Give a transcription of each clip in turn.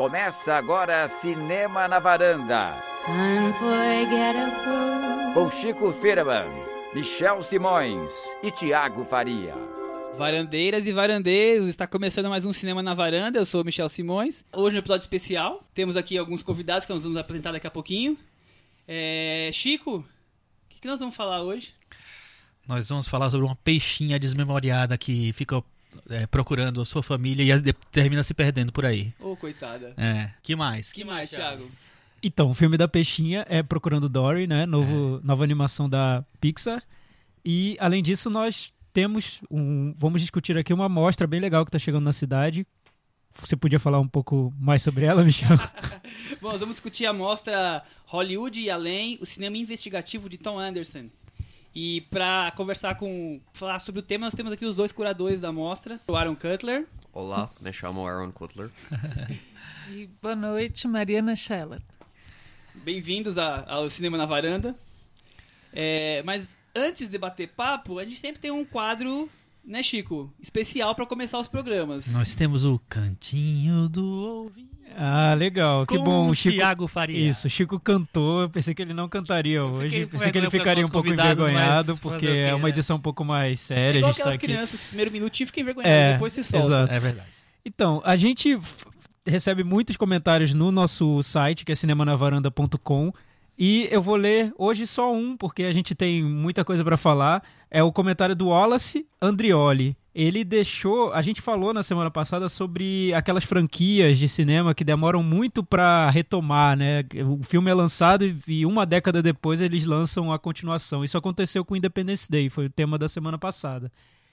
Começa agora Cinema na Varanda. Com Chico Firman, Michel Simões e Tiago Faria. Varandeiras e varandeiros, está começando mais um Cinema na Varanda. Eu sou o Michel Simões. Hoje um episódio especial. Temos aqui alguns convidados que nós vamos apresentar daqui a pouquinho. É... Chico, o que, que nós vamos falar hoje? Nós vamos falar sobre uma peixinha desmemoriada que fica é, procurando a sua família e de- termina se perdendo por aí. Ô, coitada. É. Que mais? que mais, Thiago? Então, o filme da Peixinha é Procurando Dory, né? Novo, Nova animação da Pixar. E, além disso, nós temos um... Vamos discutir aqui uma amostra bem legal que está chegando na cidade. Você podia falar um pouco mais sobre ela, Michel? Bom, nós vamos discutir a mostra Hollywood e Além, o cinema investigativo de Tom Anderson. E para conversar com, falar sobre o tema, nós temos aqui os dois curadores da mostra, o Aaron Cutler. Olá, me chamo Aaron Cutler. E boa noite, Mariana Scheller. Bem-vindos ao Cinema na Varanda. É, mas antes de bater papo, a gente sempre tem um quadro, né, Chico? Especial para começar os programas. Nós temos o Cantinho do Ouvido. Ah, legal. Que bom. O o Chico... Thiago Faria. Isso, o Chico cantou. Eu pensei que ele não cantaria hoje. Pensei que ele ficaria um pouco envergonhado, porque quê, é uma né? edição um pouco mais É séria. igual a gente tá aquelas aqui. crianças que primeiro minutinho fica envergonhado, É, depois se solta. exato. É verdade. Então, a gente recebe muitos comentários no nosso site, que é cinemanavaranda.com. E eu vou ler hoje só um, porque a gente tem muita coisa para falar. É o comentário do Wallace Andrioli. Ele deixou. A gente falou na semana passada sobre aquelas franquias de cinema que demoram muito para retomar, né? O filme é lançado e- uma década depois eles lançam a continuação. Isso aconteceu com Independence Day, foi o tema da semana passada.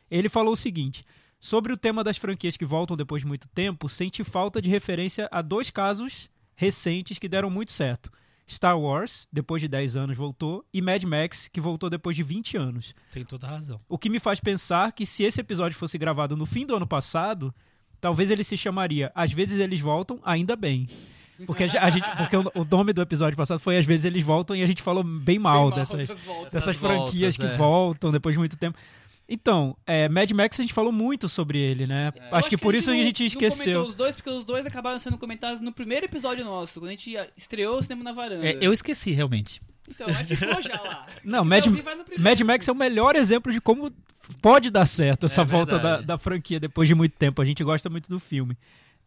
Ele falou o seguinte: sobre o tema das franquias que voltam depois de muito tempo, sente falta de referência a dois casos recentes que deram muito certo. Star Wars, depois de 10 anos, voltou, e Mad Max, que voltou depois de 20 anos. Tem toda a razão. O que me faz pensar que se esse episódio fosse gravado no fim do ano passado, talvez ele se chamaria Às vezes eles voltam, ainda bem. Porque, a gente, porque o, nome do episódio passado foi Às vezes eles voltam e a gente falou bem mal, Bem mal dessas, das voltas. dessas Das voltas, franquias que é. voltam depois de muito tempo. Então, é, Mad Max a gente falou muito sobre ele, né? É. Acho, que por isso a não- gente Não esqueceu. comentou os dois, porque os dois acabaram sendo comentados no primeiro episódio nosso, quando a gente estreou o Cinema na Varanda. É, eu esqueci, realmente. Então, mas ficou já lá. Não, Mad, ouvir. Mad Max é o melhor exemplo de como pode dar certo essa É volta da, da franquia depois de muito tempo. A gente gosta muito do filme.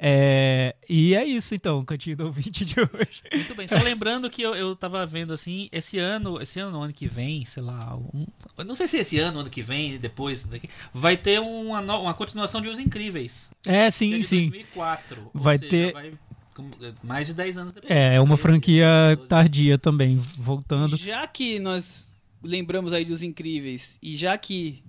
É, e é isso então, o cantinho do ouvinte de hoje. Muito bem. Só lembrando que eu, eu tava vendo assim, esse ano, esse ano, ano que vem, sei lá, um, não sei se esse ano, ano que vem, depois daqui, vai ter uma, uma continuação de Os Incríveis. É, que é sim, de sim. 2004. ou Vai seja, ter- vai com- mais de 10 anos depois. É, é uma 13, franquia 12. tardia também, voltando. Já que nós lembramos aí dos Incríveis, e já que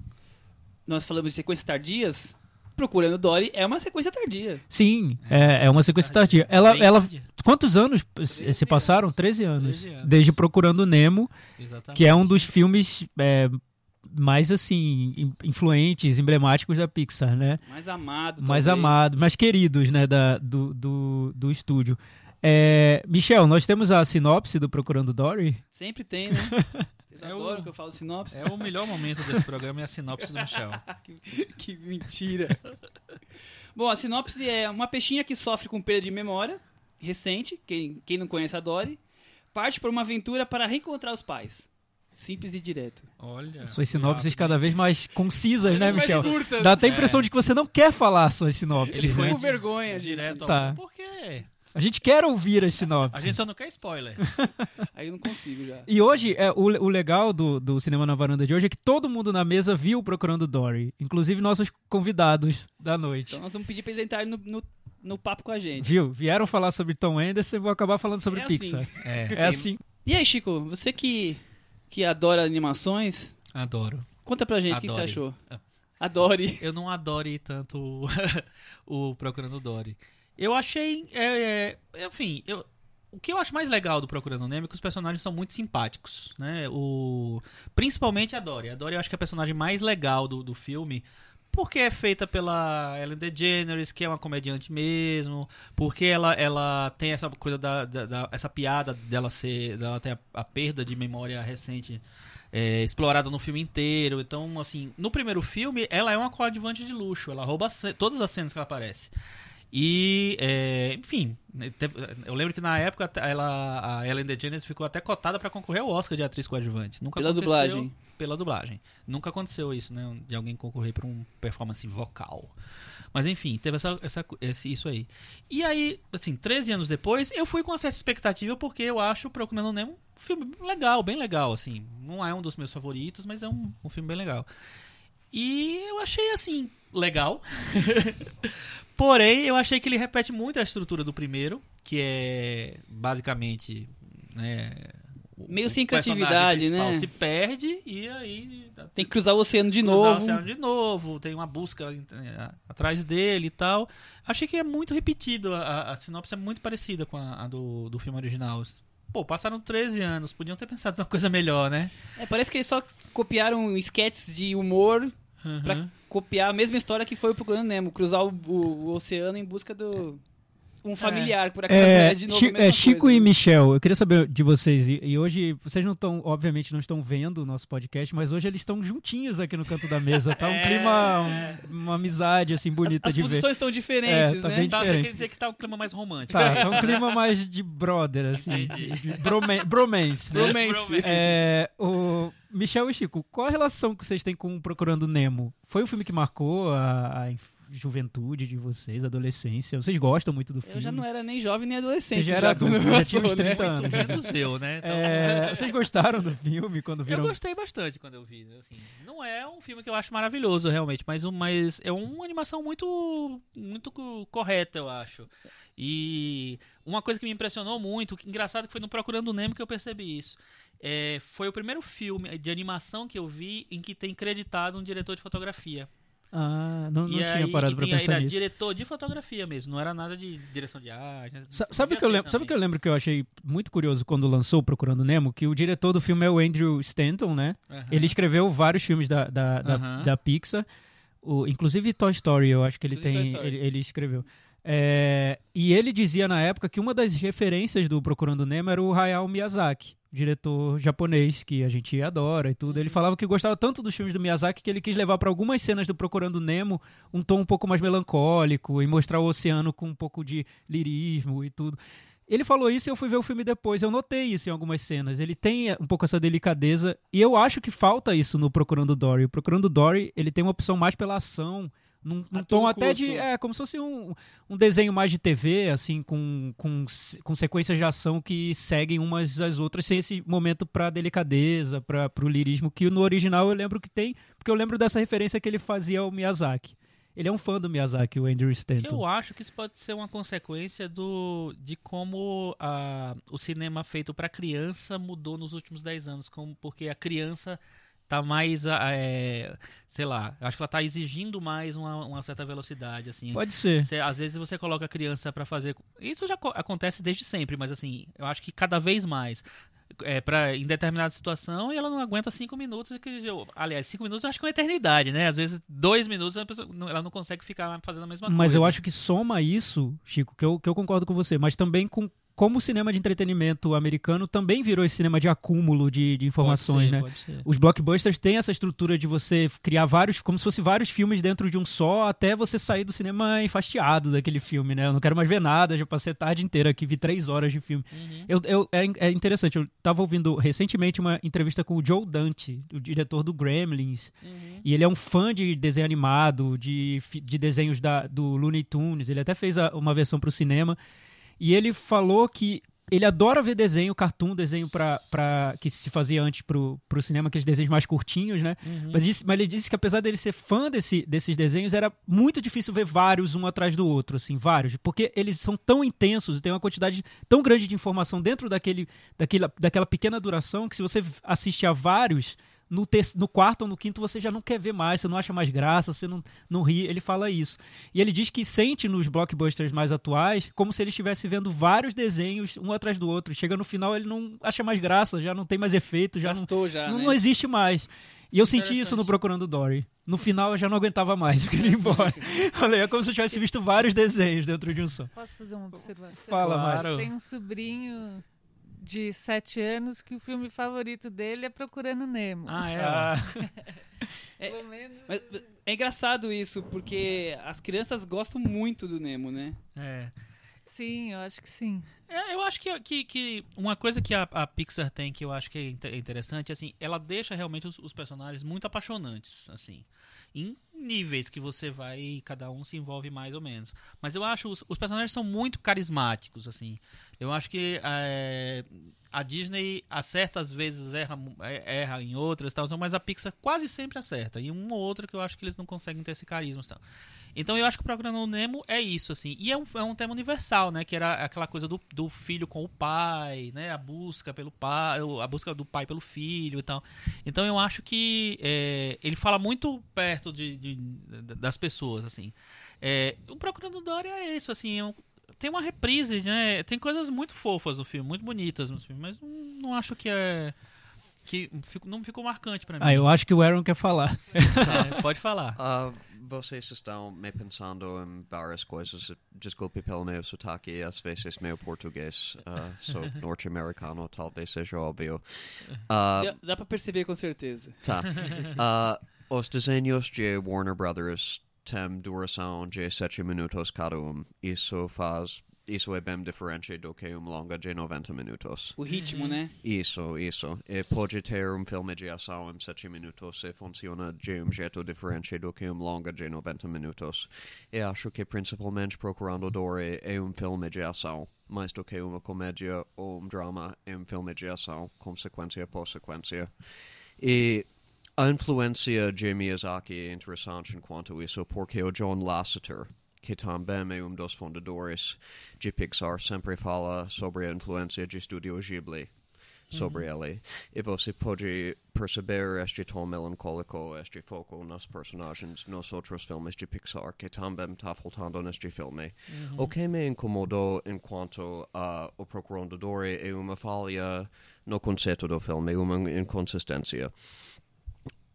nós falamos de sequências tardias, Procurando Dory é uma sequência tardia. Sim, é, é uma sequência tardia. Ela, ela, tardia. quantos anos se 13 passaram? anos. 13 anos. 13 anos. Desde Procurando Nemo, Exatamente. que é um dos filmes é, mais assim in- influentes, emblemáticos da Pixar, né? Mais amado. mais talvez. amados, mais queridos, né, da, do, do, do estúdio. É, Michel, nós temos a sinopse do Procurando Dory. Sempre tem, né? Vocês É o- adoram que eu falo sinopse? É o melhor momento desse programa é a sinopse do Michel. que mentira. Bom, a sinopse é uma peixinha que sofre com perda de memória recente, quem, quem não conhece a Dory, parte por uma aventura para reencontrar os pais. Simples e direto. Olha. Suas sinopses cada vez mais concisas, né, Michel? curtas. Dá até a É. impressão de que você não quer falar suas sinopses, Ele foi né? Com vergonha, direto Tá. Por quê? A gente quer ouvir as A sinopses. gente só não quer spoiler. Aí eu não consigo já. E hoje, é, o, o legal do, do Cinema na Varanda de hoje é que todo mundo na mesa viu Procurando Dory, inclusive nossos convidados da noite. Então nós vamos pedir pra eles entrarem no, no, no papo com a gente. Viu? Vieram falar sobre Tom Anderson e vou acabar falando sobre É assim. Pixar. É. É assim. E aí, Chico, você que, que adora animaçõs, Adoro. conta pra gente o que você Adore. achou. Ah. Adore. Eu não adore tanto o, o Procurando Dory. Eu achei. é, é, enfim, eu, o que eu acho mais legal do Procurando Nemo é que os personagens são muito simpáticos, né? O, principalmente a Dory. A Dory eu acho que é a personagem mais legal do, do filme. Porque é feita pela Ellen DeGeneres, que é uma comediante mesmo. Porque ela, ela tem essa coisa da, da- da- essa piada dela ser. dela ter a, a perda de memória recente é, explorada no filme inteiro. Então, assim, no primeiro filme, ela é uma coadjuvante de luxo. Ela rouba todas as cenas que ela aparece. E, é, enfim, né, eu lembro que na época ela, a Ellen DeGeneres ficou até cotada pra concorrer ao Oscar de atriz coadjuvante. Nunca Pela aconteceu- dublagem. Pela dublagem. Nunca aconteceu isso, né? De alguém concorrer pra um performance vocal. Mas enfim, teve essa, essa, esse, isso aí. E aí, assim, 13 anos depois, eu fui com uma certa expectativa porque eu acho Procurando Nemo um filme legal, bem legal, assim. Não é um dos meus favoritos, mas é um, um filme bem legal. E eu achei, assim, legal. Porém, eu achei que ele repete muito a estrutura do primeiro, que é basicamente. Né, o- Meio o sem criatividade, né? se perde e aí Tem que cruzar o oceano de cruzar novo. o oceano de novo, tem uma busca eh, atrás dele e tal. Achei que é muito repetido, a, a- sinopse é muito parecida com a, a do, do filme original. Pô, passaram 13 anos, podiam ter pensado numa coisa melhor, né? É, parece que eles só copiaram sketches de humor Uhum. pra copiar a mesma história que foi o Procurando Nemo, cruzar o, o- o oceano em busca do um familiar, por acaso é, É, de novo Chi- a mesma é, Chico coisa, e né? Michel, eu queria saber de vocês, e, e hoje, vocês não estão, obviamente não estão vendo o nosso podcast, mas hoje eles estão juntinhos aqui no canto da mesa, tá um É. clima, um- uma amizade assim bonita As de ver. posições estão diferentes, É, tá né? bem Tá, você diferente. quer dizer que tá um clima mais romântico. Tá, tá um clima mais de brother, assim, Entendi. de brome- bromance, né? Bromance. É, o Michel e Chico, qual a relação que vocês têm com Procurando Nemo? Foi um filme que marcou a, a juventude de vocês, adolescência? Vocês gostam muito do filme? Eu já não era nem jovem nem adolescente. Você já era adulto, já tinha uns lançou, né? 30 anos. já. Menos eu, né? Então, É, vocês gostaram do filme quando Eu viram? gostei bastante quando eu vi. Assim, não é um filme que eu acho maravilhoso, realmente, mas, um- mas é uma animação muito, muito co- correta, eu acho. E uma coisa que me impressionou muito, que engraçado que foi no Procurando Nemo que eu percebi isso. É, foi o primeiro filme de animação que eu vi em que tem creditado um diretor de fotografia. Ah, não, não tinha aí, parado pra tinha- pensar era nisso. diretor de fotografia mesmo, não era nada de direção de arte. né? Sa- Sabe o que eu lembro? Sabe que eu lembro que eu achei muito curioso quando lançou Procurando Nemo? Que o diretor do filme é o Andrew Stanton, né? Aham. Ele escreveu vários filmes da, da, da, Aham. da Pixar, o, inclusive Toy Story, eu acho que ele Inclusive tem, ele, ele escreveu. É, e ele dizia na época que uma das referências do Procurando Nemo era o Hayao Miyazaki, diretor japonês que a gente adora e tudo. Ele falava que gostava tanto dos filmes do Miyazaki que ele quis levar para algumas cenas do Procurando Nemo um tom um pouco mais melancólico e mostrar o oceano com um pouco de lirismo e tudo. Ele falou isso e eu fui ver o filme depois. Eu notei isso em algumas cenas. Ele tem um pouco essa delicadeza. E eu acho que falta isso no Procurando Dory. O Procurando Dory, ele tem uma opção mais pela ação. Num, num A tom até custo. de. É, como se fosse um, um desenho mais de TV, assim, com, com, com sequências de ação que seguem umas às outras, sem esse momento pra delicadeza, pra, pro lirismo, que no original eu lembro que tem, porque eu lembro dessa referência que ele fazia ao Miyazaki. Ele é um fã do Miyazaki, o Andrew Stanton. Eu acho que isso pode ser uma consequência do, de como a, o cinema feito para criança mudou nos últimos 10 anos, como, porque a criança tá mais, ah, é, sei lá, eu acho que ela tá exigindo mais uma, uma certa velocidade, assim. Pode ser. Você- às vezes você coloca a criança pra fazer. Isso já co- acontece desde sempre, mas assim, eu acho que cada vez mais. É, pra, em determinada situação e ela não aguenta cinco minutos. Que, eu- aliás, cinco minutos eu acho que é uma eternidade, né? Às vezes, dois minutos a pessoa, ela não consegue ficar fazendo a mesma coisa. Mas eu acho que soma isso, Chico, que eu, que eu concordo com você, mas também com como o cinema de entretenimento americano também virou esse cinema de acúmulo de, de informações, ser, né? Os blockbusters têm essa estrutura de você criar vários, como se fosse vários filmes dentro de um só, até você sair do cinema enfastiado daquele filme, né? Eu não quero mais ver nada, já passei a tarde inteira aqui, vi três horas de filme. Uhum. Eu, eu- é, é interessante, eu tava ouvindo recentemente uma entrevista com o Joe Dante, o diretor do Gremlins, Uhum. e ele é um fã de desenho animado, de, de desenhos da, do Looney Tunes. Ele até fez a- uma versão para o cinema. E ele falou que ele adora ver desenho, cartoon, desenho pra, pra, que se fazia antes pro, pro cinema, aqueles desenhos mais curtinhos, né? Uhum. Mas, disse- mas ele disse que apesar dele ser fã desse, desses desenhos, era muito difícil ver vários um atrás do outro, assim, vários. Porque eles são tão intensos tem uma quantidade tão grande de informação dentro daquele, daquela, daquela pequena duração que se você assiste a vários, no, ter, no quarto ou no quinto você já não quer ver mais, você não acha mais graça, você não, não ri. Ele fala isso. E ele diz que sente nos blockbusters mais atuais como se ele estivesse vendo vários desenhos um atrás do outro. Chega no final, ele não acha mais graça, já não tem mais efeito, já não, Gastou já, não, né? não existe mais. E eu senti isso no Procurando Dory. No final eu já não aguentava mais, eu queria ir embora. Falei, é como se eu tivesse visto vários desenhos dentro de um só. Posso fazer uma observação? Fala, Claro. Mari. Tem um sobrinho de sete anos que o filme favorito dele é Procurando Nemo. Ah, é. Ah, Pelo menos. Mas, é engraçado isso, porque as crianças gostam muito do Nemo, né? é. Sim, eu acho que sim. É, eu acho que, que, que uma coisa que a, a Pixar tem que eu acho que é inte- interessante, assim, ela deixa realmente os, os personagens muito apaixonantes, assim, em níveis que você vai e cada um se envolve mais ou menos. Mas eu acho os, os personagens são muito carismáticos, assim. Eu acho que é, a Disney acerta às vezes erra, é, erra em outras, tal, mas a Pixar quase sempre acerta. E um ou outro que eu acho que eles não conseguem ter esse carisma, tal. Então eu acho que o o Nemo é isso, assim. E é um, é um tema universal, né? Que era aquela coisa do, do filho com o pai, né? A busca pelo pai, a busca do pai pelo filho e tal. Então eu acho que é, ele fala muito perto de, de- das pessoas, assim. É, o Procurando Dory é isso, assim. é um- tem uma reprise, né? Tem coisas muito fofas no filme, muito bonitas no filme, mas não, não acho que é. Que fico- não ficou marcante pra mim. ah, eu acho que o Aaron quer falar. É, pode falar. Uh, vocês estão me pensando em várias coisas. Desculpe pelo meu sotaque, às vezes meu português. Uh, sou norte-americano, talvez seja óbvio. Uh, Dá, dá pra perceber com certeza. tá. Os desenhos de Warner Brothers têm duração de 7 minutos cada um. Isso faz... Isso é bem diferente do que um longa de 90 minutos. O ritmo, né? Isso, isso. E pode ter um filme de ação em 7 minutos e funciona de um jeito diferente do que um longa de 90 minutos. E acho que principalmente Procurando Dory é um filme de ação, mais do que uma comédia ou um drama, é um filme de ação, consequência por sequência. E a influência de Miyazaki é interessante enquanto isso, porque o John Lasseter, que também é um dos fundadores de Pixar, sempre fala sobre a influência de Studio Ghibli sobre ele. E você pode perceber este tom melancólico, este foco nos personagens nos outros filmes de Pixar, que também está faltando neste filme. O que me incomodou enquanto uh, o Procurando Dory é uma falha no conceito do filme, uma inconsistência.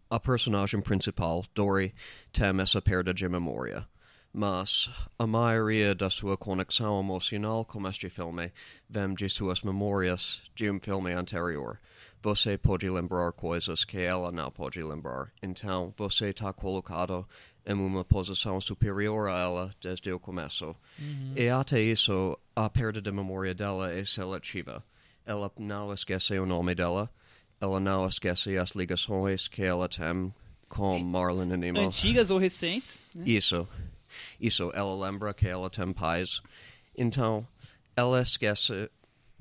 A personagem principal, Dory, tem essa perda de memória. Mas a maioria da sua conexão emocional com este filme vem de suas memórias de um filme anterior. Você pode lembrar coisas que ela não pode lembrar. Então, você está colocado em uma posição superior a ela desde o começo. E até isso, a perda de memória dela é seletiva. Ela não esquece o nome dela. Ela não esquece as ligações que ela tem com Marlon e Nemo. Antigas ou recentes. Né? Isso. Isso, ela lembra que ela tem pais. Então, ela esquece.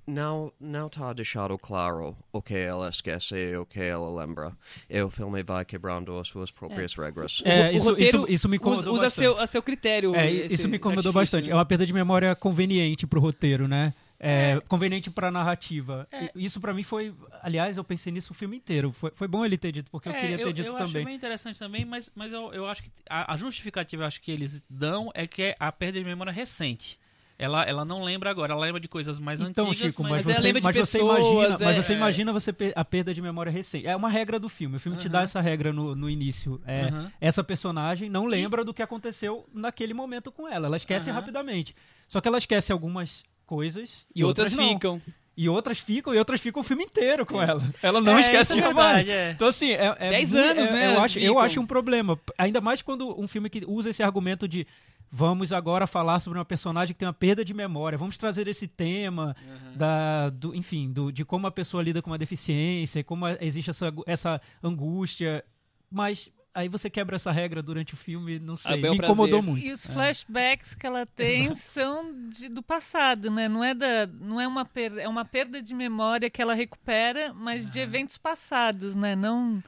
Não não está deixado claro o que ela esquece e o que ela lembra. E o filme vai quebrando as suas próprias regras. É, O- o isso, isso, isso me incomodou usa, usa bastante. seu, a seu critério. É, esse- isso me incomodou artifício, bastante. né? É uma perda de memória conveniente pro roteiro, né? É, conveniente pra narrativa. E Isso pra mim foi. Aliás, eu pensei nisso o filme inteiro. Foi, foi bom ele ter dito, porque eu É, queria ter dito eu acho também. bem interessante também, mas, mas eu, eu acho que a, a justificativa eu acho que eles dão é que é a perda de memória recente. Ela, ela não lembra agora, ela lembra de coisas mais Então, antigas, Chico, mas, mas, Mas você, lembra de mas você pessoas, imagina, mas é, você é. imagina você per- a perda de memória recente. É uma regra do filme. O filme te dá essa regra no, no início. É, Aham. Essa personagem não lembra do que aconteceu naquele momento com ela. Ela esquece Aham. rapidamente. Só que ela esquece algumas coisas e, E outras não. ficam. E outras ficam, e outras ficam o filme inteiro com ela. Ela não É, esquece isso é verdade, é. Então, assim, é. é Dez muito- anos, é- né, Eu acho, eu acho um problema. Ainda mais quando um filme que usa esse argumento de. Vamos agora falar sobre uma personagem que tem uma perda de memória. Vamos trazer esse tema da, do, enfim, do, de como a pessoa lida com uma deficiência e como existe essa, essa angústia. Mas aí você quebra essa regra durante o filme, não sei. bel Me incomodou prazer. muito. E os flashbacks que ela tem são de- do passado, né? Não é, da, não é uma perda, é uma perda de memória que ela recupera, mas de eventos passados, né? Não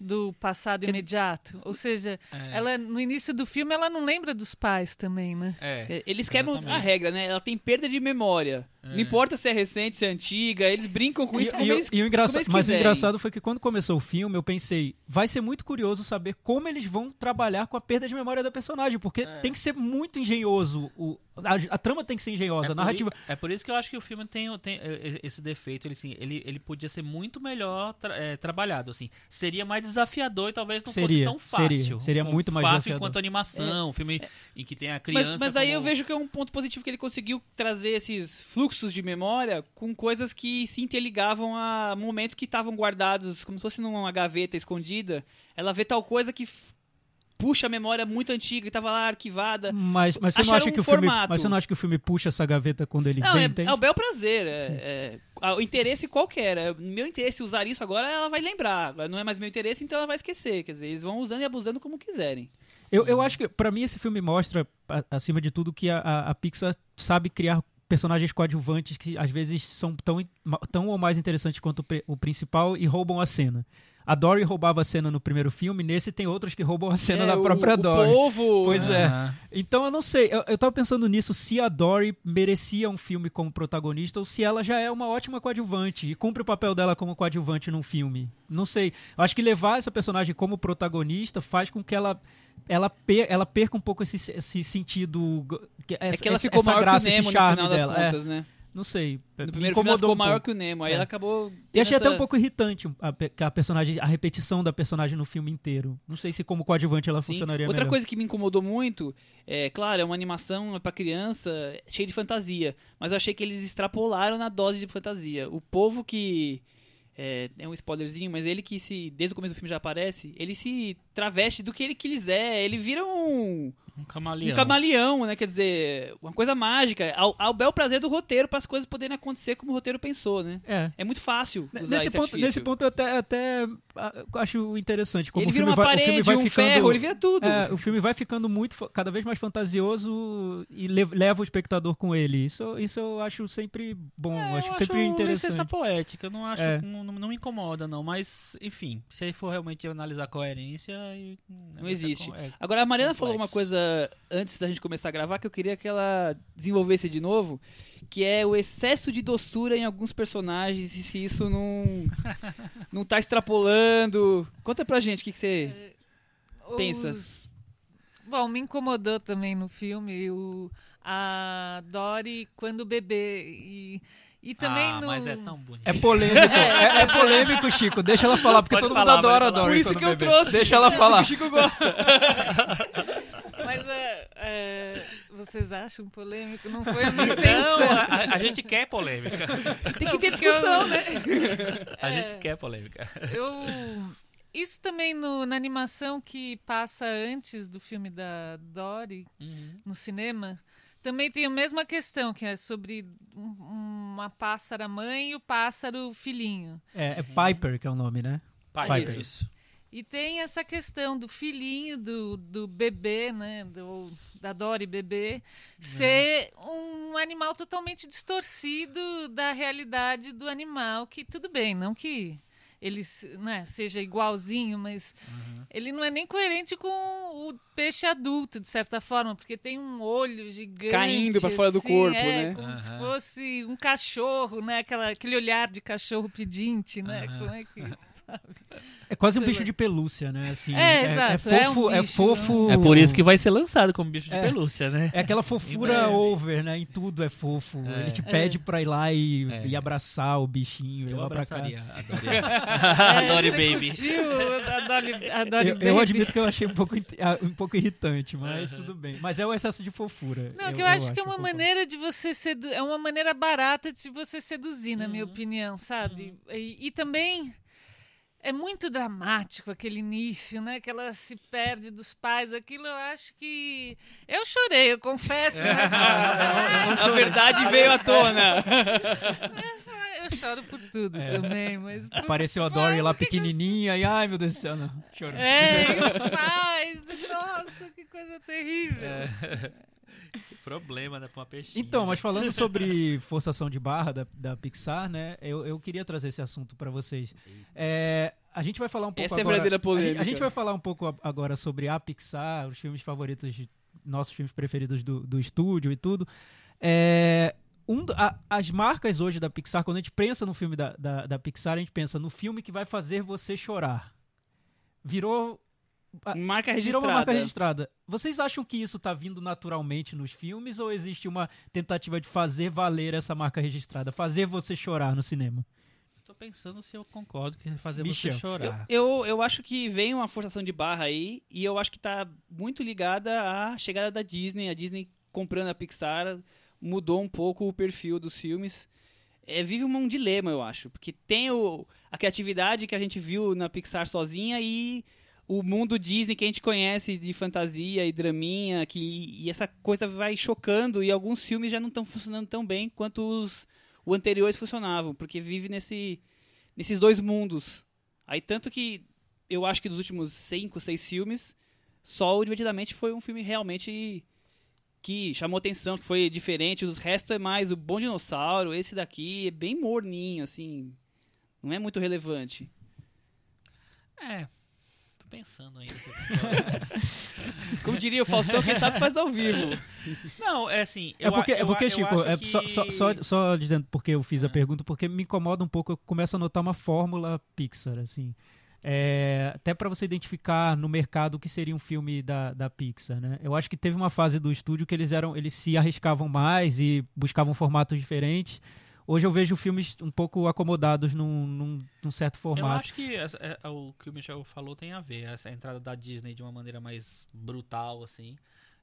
do passado imediato. Ou seja, É. ela no início do filme ela não lembra dos pais também, né? É. É, Eles quebram a regra, né? Ela tem perda de memória. Não importa se é recente, se é antiga, eles brincam com E, isso como e- eles e o engraçado, como eles mas o engraçado foi que quando começou o filme, eu pensei, vai ser muito curioso saber como eles vão trabalhar com a perda de memória da personagem, porque tem que ser muito engenhoso. O, a, a trama tem que ser engenhosa, É a por narrativa. i- É por isso que eu acho que o filme tem, tem esse defeito. Ele, assim, ele, ele podia ser muito melhor tra- eh, trabalhado. Assim. Seria mais desafiador e talvez não Seria, fosse tão fácil. seria, seria Um- muito mais fácil desafiador. enquanto animação, um filme em que tem a criança. Mas, mas aí como- eu vejo que é um ponto positivo que ele conseguiu trazer esses fluxos de memória com coisas que se interligavam a momentos que estavam guardados, como se fosse numa gaveta escondida. Ela vê tal coisa que puxa a memória muito antiga que estava lá arquivada. Mas, mas você não acha um que o filme, formato. mas você não acha que o filme puxa essa gaveta quando ele Não, bem é, é o bel prazer. É, é- o interesse qualquer. É, meu interesse usar isso agora, ela vai lembrar. Não é mais meu interesse, então ela vai esquecer. Quer dizer, eles vão usando e abusando como quiserem. Eu, eu acho que, pra mim, esse filme mostra, acima de tudo, que a- a Pixar sabe criar personagens coadjuvantes que às vezes são tão, tão ou mais interessantes quanto o, o principal e roubam a cena. A Dory roubava a cena no primeiro filme, nesse tem outros que roubam a cena É, da o- própria o Dory. povo. Pois é. Aham. Então eu não sei, eu, eu tava pensando nisso, se a Dory merecia um filme como protagonista ou se ela já é uma ótima coadjuvante e cumpre o papel dela como coadjuvante num filme. Não sei. Eu acho que levar essa personagem como protagonista faz com que ela ela, per, ela perca um pouco esse, esse sentido. que- É Essa, que ela essa- ficou essa maior graça, que o Nemo esse no charme final das dela. É, contas, né? Não sei. No me primeiro filme ficou um maior que o Nemo. Aí É. ela acabou. E achei até essa- um pouco irritante a, a personagem, a repetição da personagem no filme inteiro. Não sei se como coadjuvante ela Sim. funcionaria Outra melhor. coisa que me incomodou muito, é claro, é uma animação é pra criança, cheia de fantasia, mas eu achei que eles extrapolaram na dose de fantasia. O povo que é, é um spoilerzinho, mas ele que se desde o começo do filme já aparece, ele se traveste do que ele quiser, ele vira um Um camaleão. um camaleão, né? Quer dizer, uma coisa mágica, ao, ao bel prazer do roteiro para as coisas poderem acontecer como o roteiro pensou, né? É. É muito fácil usar Nesse esse ponto, artifício. nesse ponto eu até, até ah, acho interessante. Como ele o vira filme uma vai, o filme parede, vai um ficando, ferro, ele vira tudo. É, o filme vai ficando muito, cada vez mais fantasioso e le- leva o espectador com ele. Isso, isso eu acho sempre bom, É, acho eu sempre acho interessante. licença poética, eu não acho, É. não, não me incomoda não, mas enfim, se aí for realmente analisar a coerência, aí, Não existe. É, Agora, a Mariana complexo. falou uma coisa antes da gente começar a gravar que eu queria que ela desenvolvesse de novo, que é o excesso de doçura em alguns personagens e se isso não não tá extrapolando. Conta pra gente o que, que você... Pensa. Os- Bom, me incomodou também no filme o... a Dory quando bebê. E, e também ah, no. mas é tão bonito. É polêmico, é, é polêmico, Chico. Deixa ela falar, porque Pode todo falar, mundo adora a. Dory. Por isso que eu bebê. trouxe. Deixa ela falar. O Chico gosta. Mas é, é, vocês acham polêmico? Não foi a minha Não, intenção. a, a gente quer polêmica. Tem que ter porque eu- discussão, né? A É. gente quer polêmica. Eu. Isso também no- na animação que passa antes do filme da Dory, no cinema, também tem a mesma questão, que é sobre um- uma pássara mãe e o pássaro filhinho. É, é Piper, que é o nome, né? Pai, Piper. isso. E tem essa questão do filhinho, do, do bebê, né? Do, da Dory bebê, ser um animal totalmente distorcido da realidade do animal, que tudo bem, não que ele se- né, seja igualzinho, mas ele não é nem coerente com o peixe adulto, de certa forma, porque tem um olho gigante. Caindo pra fora do assim, corpo, é, né? Como se Aham. fosse um cachorro, né? Aquela, aquele olhar de cachorro pedinte, né? Aham. Como é que. Sabe? É quase um bicho de pelúcia, né? Assim, É, exato, é fofo, um é bicho, fofo. É por isso que vai ser lançado como bicho de É. pelúcia, né? É aquela fofura over, né? Em tudo é fofo. É. Ele te pede pra ir lá e, É. e abraçar o bichinho, Eu abraçaria a Dory. a Dory É, você Baby. Eu, Baby? eu admito que eu achei um pouco, ah, um pouco irritante, mas tudo bem. Mas é o excesso de fofura. Não, que eu, acho que é uma concordo. maneira de você sedu... é uma maneira barata de você seduzir, na minha opinião, sabe? E, e também é muito dramático aquele início, né? Que ela se perde dos pais. Aquilo eu acho que eu chorei, eu confesso. né? A verdade veio à tona. eu choro por tudo também, mas por- Apareceu a Dory lá pequenininha e ai meu Deus do céu, não. Chorando. É, e os pais, nossa, que coisa terrível. Que problema, né? Pra uma peixinha. Então, mas falando sobre forçação de barra da, da Pixar, né? Eu, eu queria trazer esse assunto pra vocês. É, a gente vai falar um pouco Essa é a agora. verdadeira a gente- polêmica. A gente vai falar um pouco a- agora sobre a Pixar, os filmes favoritos, de- nossos filmes preferidos do, do estúdio e tudo. É, um a- as marcas hoje da Pixar, quando a gente pensa no filme da, da, da Pixar, a gente pensa no filme que vai fazer você chorar. Virou Marca Virou registrada. uma marca registrada. Vocês acham que isso tá vindo naturalmente nos filmes ou existe uma tentativa de fazer valer essa marca registrada? Fazer você chorar no cinema? Tô pensando se eu concordo que fazer Michel. você chorar. Eu, eu acho que vem uma forçação de barra aí, e eu acho que tá muito ligada à chegada da Disney, a Disney comprando a Pixar. mudou um pouco o perfil dos filmes. É, vive um dilema, eu acho, porque tem o, a criatividade que a gente viu na Pixar sozinha e o mundo Disney que a gente conhece de fantasia e draminha, que e essa coisa vai chocando e alguns filmes já não estão funcionando tão bem quanto os, os anteriores funcionavam, porque vive nesse, nesses dois mundos. Aí tanto que eu acho que dos últimos cinco, seis filmes, só o Divertidamente foi um filme realmente que chamou atenção, que foi diferente. Os restos é mais o Bom Dinossauro, esse daqui é bem morninho, assim. Não é muito relevante. É. Pensando ainda. Como diria o Faustão, quem sabe faz ao vivo. Não, é assim. É eu porque, é eu porque a- eu Chico, acho é que- só, só, só, só dizendo porque eu fiz a Ah. pergunta, porque me incomoda um pouco, eu começo a notar uma fórmula Pixar, assim. É, até para você identificar no mercado o que seria um filme da, da Pixar, né? Eu acho que teve uma fase do estúdio que eles eram, eles se arriscavam mais e buscavam formatos diferentes. Hoje eu vejo filmes um pouco acomodados num, num, num certo Eu formato. acho que essa- é, o que o Michel falou tem a ver. Essa entrada da Disney de uma maneira mais brutal, assim.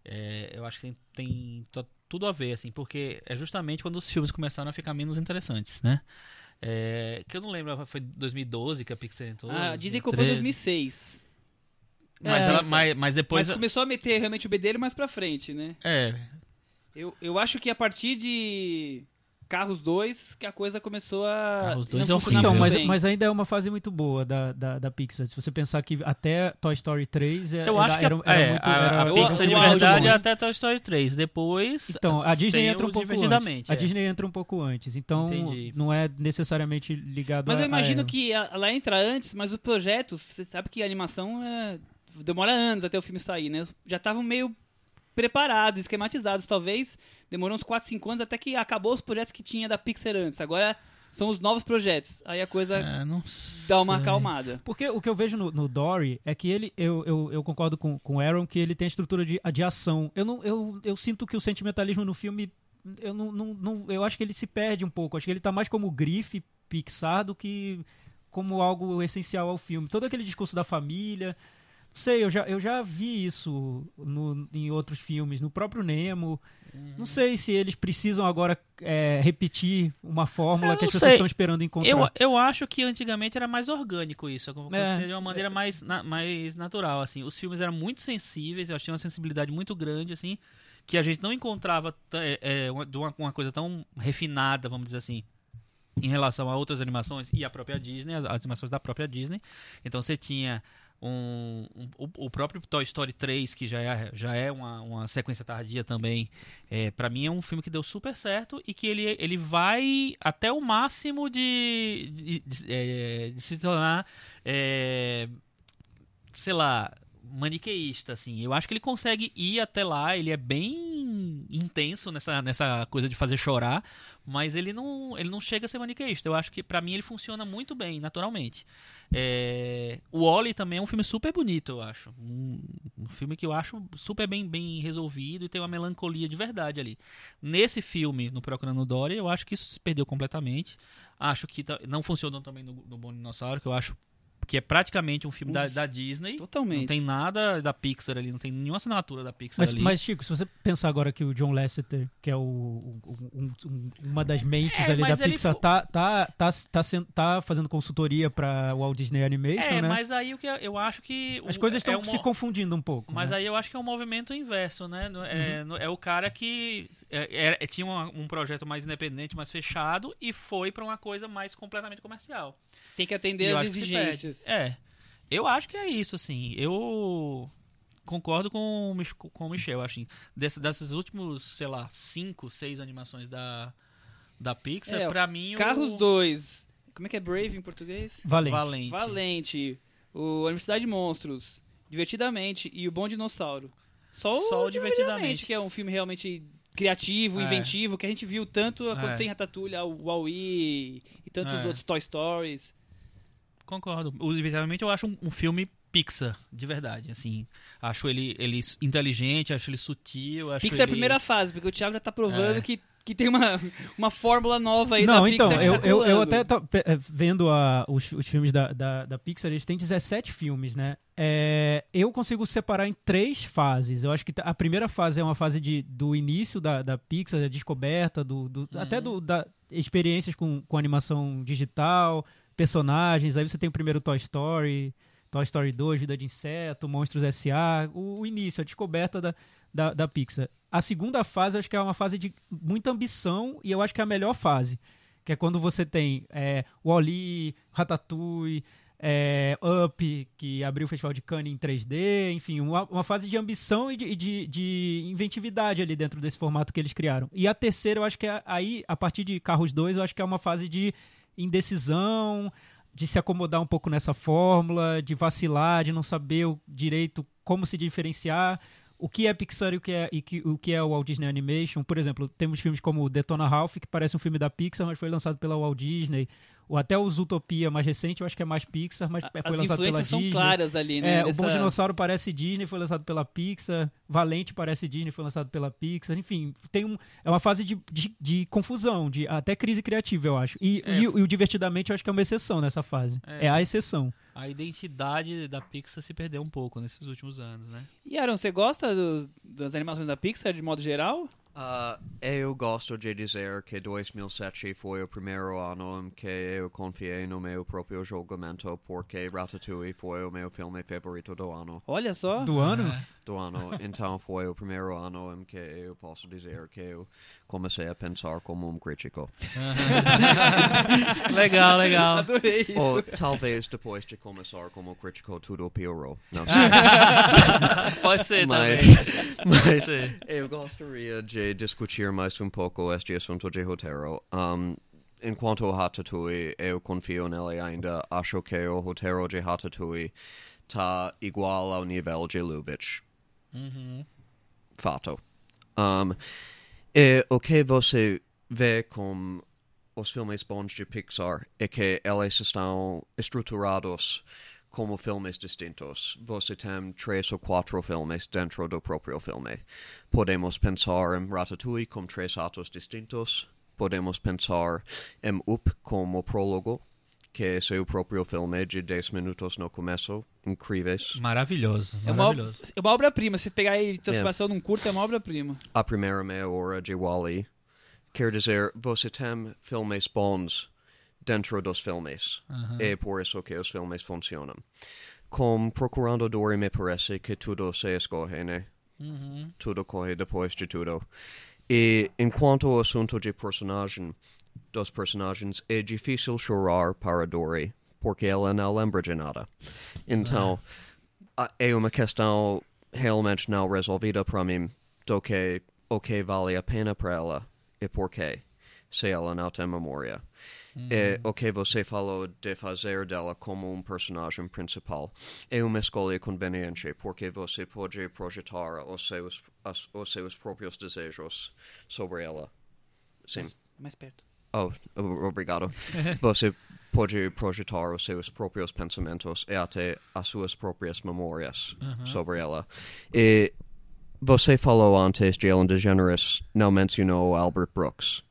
é, eu acho que tem, tem tudo a ver, assim, porque é justamente quando os filmes começaram a ficar menos interessantes, né? É, que eu não lembro, foi 2012 que a Pixar entrou. Ah, a Disney comprou em 2013. 2006. Mas, É, ela, mas, mas depois. Mas começou a meter realmente o bedelho mais pra frente, né? É, Eu, eu acho que a partir de Carros 2 que a coisa começou a. Carros 2 não é Então, horrível. muito mas, bem. mas ainda é uma fase muito boa da, da, da Pixar. Se você pensar que até Toy Story 3 é- eu era, acho que a, era, era é, muito. a, era- a Pixar eu- de verdade é até Toy Story 3. Depois. Então, a Disney entra o um pouco antes. Divertidamente. A é. Disney entra um pouco antes. Então, Entendi. não é necessariamente ligado Mas a eu imagino a- que a- ela entra antes, mas os projetos, você sabe que a animação é, demora anos até o filme sair, né? Já estavam meio preparados, esquematizados. Talvez demorou uns 4, 5 anos até que acabou os projetos que tinha da Pixar antes. Agora são os novos projetos. Aí a coisa É, não dá uma acalmada. Porque o que eu vejo no, no Dory é que ele, eu, eu, eu concordo com, com o Aaron, que ele tem a estrutura de, de ação. Eu, não, eu, eu sinto que o sentimentalismo no filme, eu, não, não, não- eu acho que ele se perde um pouco. Acho que ele tá mais como grife Pixar do que como algo essencial ao filme. Todo aquele discurso da família. Sei, eu já, eu já vi isso no, em outros filmes, no próprio Nemo. Não sei se eles precisam agora é, repetir uma fórmula Eu que as pessoas sei. estão esperando encontrar. Eu, eu acho que antigamente era mais orgânico isso, acontecia É. de uma maneira mais, na- mais natural, assim. Os filmes eram muito sensíveis, eu achei uma sensibilidade muito grande, assim, que a gente não encontrava é, é, uma, uma, uma coisa tão refinada, vamos dizer assim, em relação a outras animações e a própria Disney, as, as animações da própria Disney. Então você tinha um, um- o, próprio Toy Story 3, que já é, já é uma, uma sequência tardia também. É, para mim é um filme que deu super certo e que ele, ele vai até o máximo de, de, de- é, de se tornar, é, sei lá, maniqueísta, assim. Eu acho que ele consegue ir até lá, ele é bem intenso nessa, nessa coisa de fazer chorar, mas ele não, ele não chega a ser maniqueísta. Eu acho que pra mim ele funciona muito bem, naturalmente. É, o Wally também é um filme super bonito, eu acho. Um, um filme que eu acho super bem, bem resolvido e tem uma melancolia de verdade ali. Nesse filme, no Procurando Dory, eu acho que isso se perdeu completamente. Acho que não funcionou também no, no Bom Dinossauro, que eu acho que é praticamente um filme da, da Disney. Totalmente. Não tem nada da Pixar ali, não tem nenhuma assinatura da Pixar Mas, ali. mas, Chico, se você pensar agora que o John Lasseter, que é o, o- um- um- uma das mentes É, ali da Pixar, fo- tá, tá, tá, tá, tá fazendo consultoria pra Walt Disney Animation, é, né? mas aí o que eu- acho que. As o- coisas é estão um se confundindo um pouco. Mas né? aí eu acho que é um movimento inverso, né? É, Uhum. é o cara que é- é- tinha uma- um projeto mais independente, mais fechado, e foi pra uma coisa mais completamente comercial. Tem que atender eu as É. Eu acho que é isso, assim. Eu concordo com, o Mich- com o Michel, assim. Desse, dessas últimos, sei lá, cinco, seis animações da, da Pixar, É, pra mim. Carros o 2. Como é que é Brave em português? Valente. Valente. Valente. O Universidade de Monstros. Divertidamente. E o Bom Dinossauro. Só, Só o o Divertidamente, Divertidamente. que é um filme realmente criativo, É. inventivo, que a gente viu tanto acontecer É. em Ratatouille, o Wall-E e tantos É. outros Toy Stories. Concordo. Inevitavelmente eu acho um, um filme Pixar, de verdade, assim. Acho ele, ele inteligente, acho ele sutil, acho Pixar é a ele... primeira fase, porque o Thiago já tá provando É. que, que tem uma, uma fórmula nova aí Não, da então, Pixar. eu, tá eu, eu colando. até tô eh, vendo a- os, os filmes da, da, da Pixar, eles têm 17 filmes, né? É, eu consigo separar em três fases. Eu acho que a primeira fase é uma fase de, do início da, da Pixar, da descoberta, do, do- até do, da experiências com, com animação digital, personagens. Aí você tem o primeiro Toy Story, Toy Story 2, Vida de Inseto, Monstros S.A., o, o início, a descoberta da, da, da Pixar. A segunda fase, eu acho que é uma fase de muita ambição e eu acho que é a melhor fase. Que é quando você tem é, Wall-E, Ratatouille, é, Up, que abriu o Festival de Cannes em 3D, enfim, uma, uma fase de ambição e de, de- de inventividade ali dentro desse formato que eles criaram. E a terceira, eu acho que é aí, a partir de Carros 2, eu acho que é uma fase de indecisão, de se acomodar um pouco nessa fórmula, de vacilar, de não saber o direito como se diferenciar, o que é Pixar e o que é, e que- o que é o Walt Disney Animation. Por exemplo, temos filmes como Detona Ralph, que parece um filme da Pixar, mas foi lançado pela Walt Disney. Ou até os Utopia mais recente, eu acho que é mais Pixar, mas A- foi As lançado pela influências são Disney. claras ali, né? É, o Bom Dinossauro parece Disney, foi lançado pela Pixar. Valente parece Disney, foi lançado pela Pixar. Enfim, tem um, é uma fase de, de, de confusão, de até crise criativa, eu acho. E, É. e, o- e o Divertidamente, eu acho que é uma exceção nessa fase. É. É, a exceção. A identidade da Pixar se perdeu um pouco nesses últimos anos, né? E Aaron, você gosta dos- das animações da Pixar de modo geral? Uh, eu gosto de dizer que 2007 foi o primeiro ano em que eu confiei no meu próprio julgamento porque Ratatouille foi o meu filme favorito do ano. Olha só. Do ano? Do ano. Então foi o primeiro ano em que eu posso dizer que eu comecei a pensar como um crítico. legal, legal. Adorei isso. Ou talvez depois de começar como crítico tudo piorou. Não sei. Pode ser Mas- também. Pode Mas ser. eu gostaria de discutir mais um pouco este assunto de roteiro. Um, in quanto Hatatui, eu confio nele ainda, acho que o roteiro de Hatatui tá igual ao nível de Lubitsch. Fato. Um, e o que você vê com os filmes bons de Pixar é que eles estão estruturados como filmes distintos. Você tem três ou quatro filmes dentro do próprio filme. Podemos pensar em Ratatouille como três atos distintos. Podemos pensar em Up como prólogo, que é seu próprio filme de 10 minutos no começo. Incríveis. Maravilhoso, É uma, maravilhoso. é uma obra-prima. Se pegar e transformação num curto, é uma obra-prima. a primeira meia hora de Wally. Quer dizer, você tem filmes bons dentro dos filmes. É por isso que os filmes funcionam. Com Procurando Dory, me parece que tudo se escorre, né? Tudo corre depois de tudo. E enquanto assunto de personagem, dos personagens, é difícil chorar para Dory, porque ela não lembra de nada. Então, ah. a- é uma questão realmente não resolvida para mim do que o que vale a pena para ela e se ela não tem memória. E o que você falou de fazer dela como um personagem principal é uma escolha conveniente, porque você pode projetar os seus, as- os seus próprios desejos sobre ela. Sim. Mais perto. Oh, obrigado. Você pode projetar os seus próprios pensamentos e até as suas próprias memórias sobre ela. E você falou antes de Ellen DeGeneres, não mencionou Albert Brooks.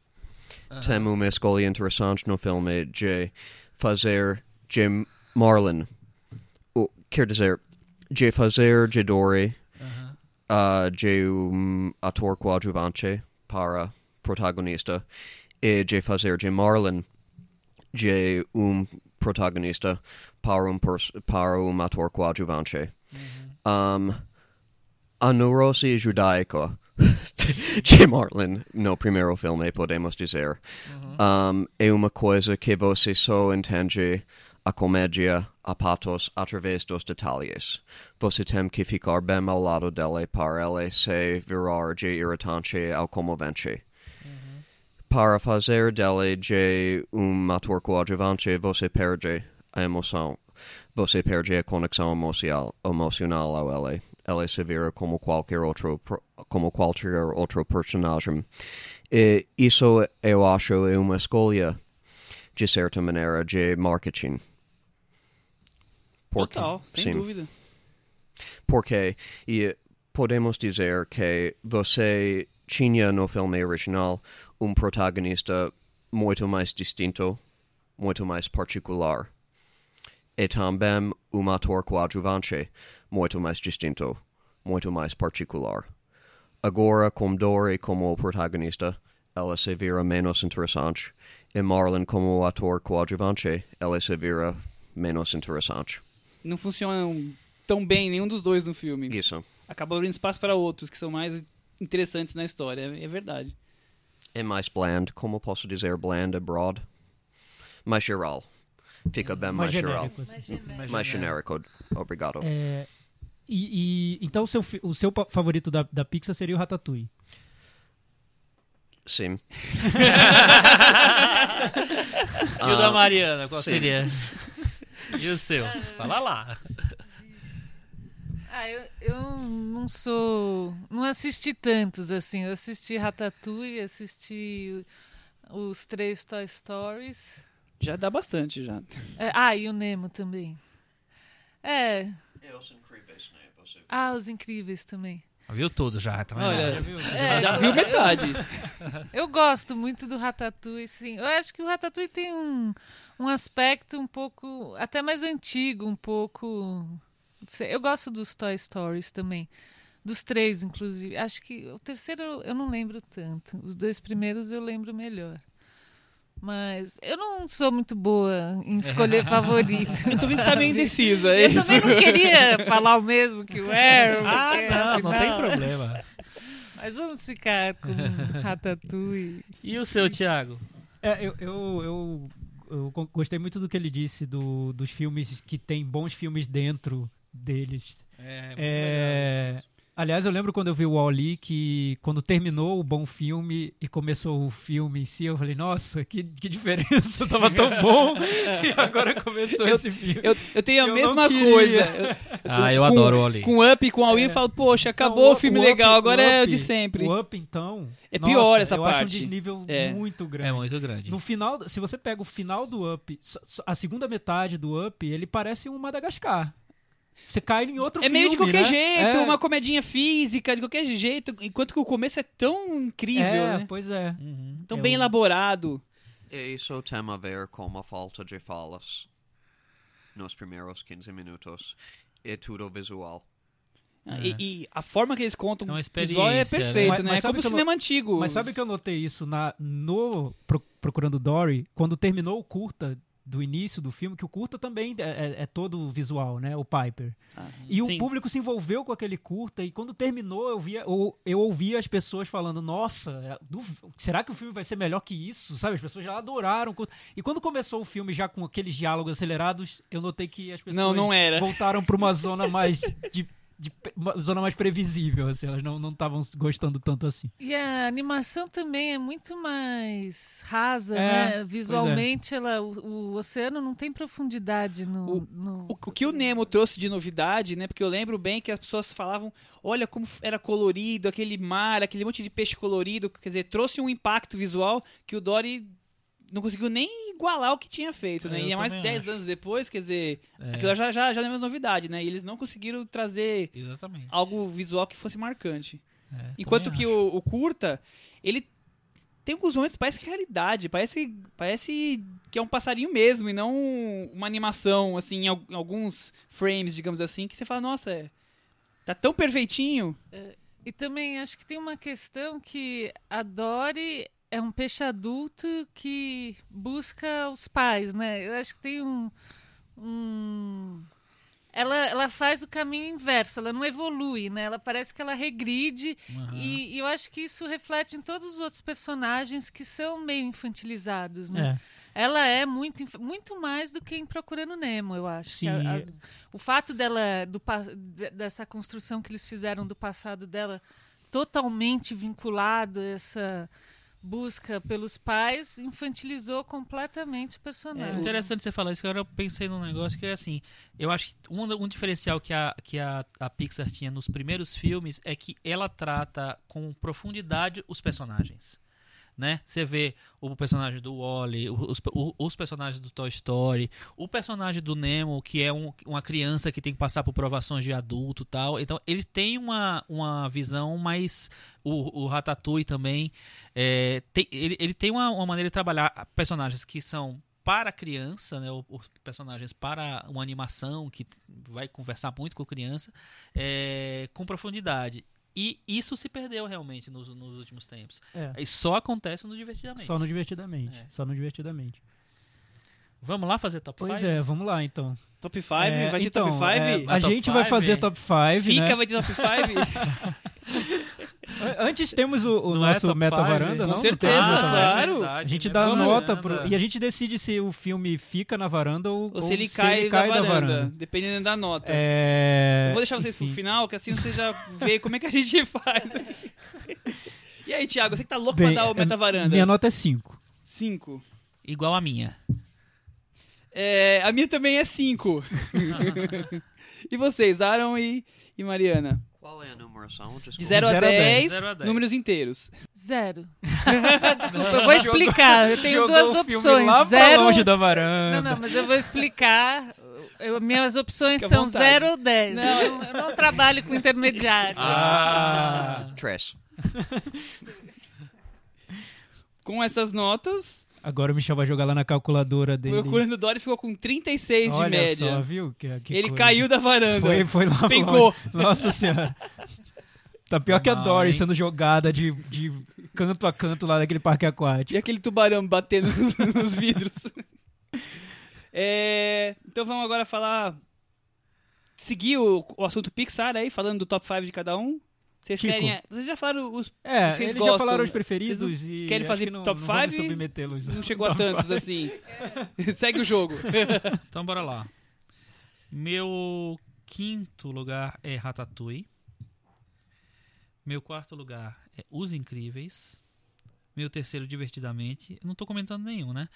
Tem uma escolha interessante no filme de fazer Jim Marlin. O, quer dizer, de fazer de Dory uh, de um ator coadjuvante para protagonista e. De fazer de Marlon de um protagonista para um, pers- para um ator coadjuvante. Um, a neurose judaica de Marlon no primeiro filme, podemos dizer, um, é uma coisa que você só entende a comédia a patos através dos detalhes. Você tem que ficar bem ao lado dele para ele se virar de irritante ao comovente. Para fazer dele de um ator coadjuvante, você perde a emoção. Você perde a conexão emocional, emocional ao ele. Ele se vira como qualquer outro, como qualquer outro personagem. E isso eu acho é uma escolha, de certa maneira, de marketing. Porque, Total, sem sim. dúvida. Porque e podemos dizer que você tinha no filme original um protagonista muito mais distinto, muito mais particular. E também um ator coadjuvante muito mais distinto, muito mais particular. Agora, com Dory como protagonista, ela se vira menos interessante, e Marlon como o ator coadjuvante, ela se vira menos interessante. Não funcionam tão bem nenhum dos dois no filme. Isso. Acaba abrindo espaço para outros que são mais interessantes na história. É, é verdade. É mais bland, como posso dizer bland abroad? Mais geral. Fica bem mais, mais geral. genérico. assim. Imagina. Mais genérico. Obrigado. É, e, e- então o seu, o seu favorito da, da Pixar seria o Ratatouille. Sim. E o da Ah, Mariana, qual sim. seria? E o seu? Fala lá. Ah, eu, eu não sou. Não assisti tantos assim. Eu assisti Ratatouille, assisti os três Toy Stories. Já dá bastante já. É, ah, e o Nemo também. É. Ah, os incríveis também. Viu tudo já, também. Olha, É, já viu metade. Eu gosto muito do Ratatouille, sim. Eu acho que o Ratatouille tem um, um aspecto um pouco. até mais antigo, um pouco. Eu gosto dos Toy Stories também. Dos três, inclusive. Acho que o terceiro eu- eu não lembro tanto. Os dois primeiros eu lembro melhor. Mas eu não sou muito boa em escolher favorito. Eu tô vendo que tá meio sabe? indeciso, é Eu isso. também não queria falar o mesmo que o Aaron. Ah, porque, não, não tem problema. Mas vamos ficar com Ratatouille. E o seu, Thiago? É, eu, eu, eu, eu go- gostei muito do que ele disse do, dos filmes que tem bons filmes dentro deles. É, É, aliás, eu lembro quando eu vi o Wall-E que quando terminou o bom filme e começou o filme em si, eu falei, nossa, que, que diferença, tava tão bom e agora começou Eu- esse filme. Eu, eu tenho a Eu mesma coisa. Eu- Ah, eu com- adoro o Oli. Com Up e com All In, eu falo, poxa, acabou Não, o filme Up- legal, agora é o Up- de sempre. O Up, então... É nossa, pior essa eu acho um parte. desnível É. muito grande. É muito grande. No final, se você pega o final do Up, a segunda metade do Up, ele parece um Madagascar. Você cai em outro É filme, meio de qualquer né? jeito, É, uma comedinha física, de qualquer jeito, enquanto que o começo é tão incrível, é, né? pois é. Uhum. Tão é bem elaborado. E isso tem a ver com a falta de falas nos primeiros 15 minutos. É tudo visual. Ah, E, e a forma que eles contam É visual é experiência, né? perfeito, Mas- né? mas é sabe como o eu cinema antigo. Mas sabe que eu notei isso na, no Pro- Procurando Dory, quando terminou o curta do início do filme, que o curta também é, é- é todo visual, né? O Piper. Ah, E sim. o público se envolveu com aquele curta, e quando terminou, eu, via, eu, eu ouvia as pessoas falando: Nossa, é, será que o filme vai ser melhor que isso? Sabe? As pessoas já adoraram. o curta. E quando começou o filme já com aqueles diálogos acelerados, eu notei que as pessoas Não, não era. voltaram para uma zona mais. De, de- uma zona mais previsível, assim, elas não estavam gostando tanto assim. E a animação também é muito mais rasa, É, né? é. Visualmente, ela, o, o oceano não tem profundidade no. O- no- O, o que o Nemo trouxe de novidade, né? Porque eu lembro bem que as pessoas falavam, olha como era colorido, aquele mar, aquele monte de peixe colorido, quer dizer, trouxe um impacto visual que o Dory não conseguiu nem igualar o que tinha feito, né? É, e é mais também 10 acho. anos depois, quer dizer, É. aquilo já, já, já não é mais novidade, né? E eles não conseguiram trazer Exatamente. algo visual que fosse marcante. É, Enquanto que o, o curta, ele tem alguns momentos que parece realidade, parece, parece que é um passarinho mesmo e não uma animação, assim, em al- em alguns frames, digamos assim, que você fala, nossa, é, tá tão perfeitinho. E também acho que tem uma questão que a Dory é um peixe adulto que busca os pais, né? Eu acho que tem um. um- Ela, ela faz o caminho inverso, ela não evolui, né? Ela parece que ela regride Aham. e, e eu acho que isso reflete em todos os outros personagens que são meio infantilizados, né? É. Ela é muito, muito mais do que em Procurando Nemo, eu acho. Sim. A- a- o fato dela, do, dessa construção que eles fizeram do passado dela, totalmente vinculado a essa busca pelos pais, infantilizou completamente o personagem. É, Interessante você falar isso, que agora eu pensei num negócio que é assim, eu acho que um, um diferencial que, a, que a, a Pixar tinha nos primeiros filmes é que ela trata com profundidade os personagens. Né? Você vê o personagem do Wally, os, os personagens do Toy Story, o personagem do Nemo, que é um- uma criança que tem que passar por provações de adulto tal. Então, ele tem uma, uma visão mais. O, o Ratatouille também. é, tem- ele, ele tem uma, uma maneira de trabalhar personagens que são para criança, né, os personagens para uma animação que vai conversar muito com a criança, é, com profundidade. E isso se perdeu realmente nos, nos últimos tempos. É. E só acontece no Divertidamente. Só no Divertidamente. É. Só no Divertidamente. Vamos lá fazer top 5? Pois é, vamos lá então. Top 5? É, vai ter então, top 5? é, a Top gente vai five? fazer top 5, Fica, né? vai ter top 5? Antes temos o, o Não é nosso top Meta? Varanda, Com não? Com certeza, Varanda? claro. verdade, A gente é dá verdade. nota Varanda. pro, e a gente decide se o filme fica na varanda ou, Ou se ele cai, da, varanda, dependendo da nota. É... Eu vou deixar vocês pro enfim. final, que assim você já vê como é que a gente faz. e aí, Thiago, você que tá louco Bem, pra dar o é, Meta Varanda? Minha nota é 5. 5. Igual a minha. É, a minha também é 5. e vocês, Aaron e, e Mariana? Qual é a numeração? De Desculpa. 0 a Zero a 10, Zero a dez. números inteiros. Zero. Desculpa, eu vou explicar. Eu tenho Jogou duas opções. lá pra Zero. longe da varanda. Não, não, mas eu vou explicar. Eu- minhas opções Fica são vontade. 0 ou 10. Não, Eu, não, eu não trabalho com intermediários. Ah, Tres. Com essas notas, agora o Michel vai jogar lá na calculadora o dele. Procurando Dory ficou com 36 Olha de média. só, viu? Que, que Ele coisa. caiu da varanda. Foi, foi lá longe. Nossa senhora. Tá pior que a Dory hein? sendo jogada de, de canto a canto lá daquele parque E aquático. aquele tubarão batendo nos, nos vidros. É, então vamos agora falar. Seguir o, o assunto Pixar aí, falando do top 5 de cada um. Vocês Kiko. querem. Vocês já falaram os. É, Vocês eles gostam? já falaram os Vocês preferidos e. querem fazer não, top não vamos five? submetê-los. Não chegou a tantos five. assim. Segue o jogo. Então bora lá. Meu quinto lugar é Ratatouille. Meu quarto lugar é Os Incríveis. Meu terceiro, Divertidamente. Eu não tô comentando nenhum, né?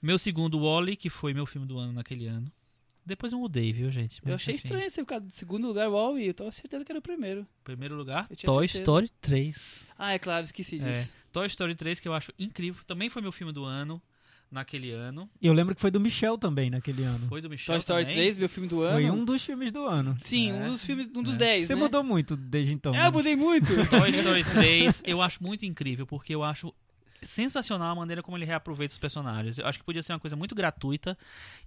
Meu segundo, Wally, que foi meu filme do ano naquele ano. Depois eu mudei, viu, gente? Eu Mas, achei enfim. estranho você ficar em segundo lugar, Wall, e eu tava certeza que era o primeiro. Primeiro lugar, Eu Toy certeza. Story 3. Ah, é claro, esqueci É, disso. Toy Story 3, que eu acho incrível. Também foi meu filme do ano, naquele ano. E eu lembro que foi do Michel também naquele ano. Foi do Michel Toy Story também. 3, meu filme do ano. Foi um dos filmes do ano. Sim, É. um dos filmes, um dos É. 10. Você né? mudou muito desde então. É, né? eu mudei muito. Toy Story 3 eu acho muito incrível, porque eu acho sensacional a maneira como ele reaproveita os personagens. Eu acho que podia ser uma coisa muito gratuita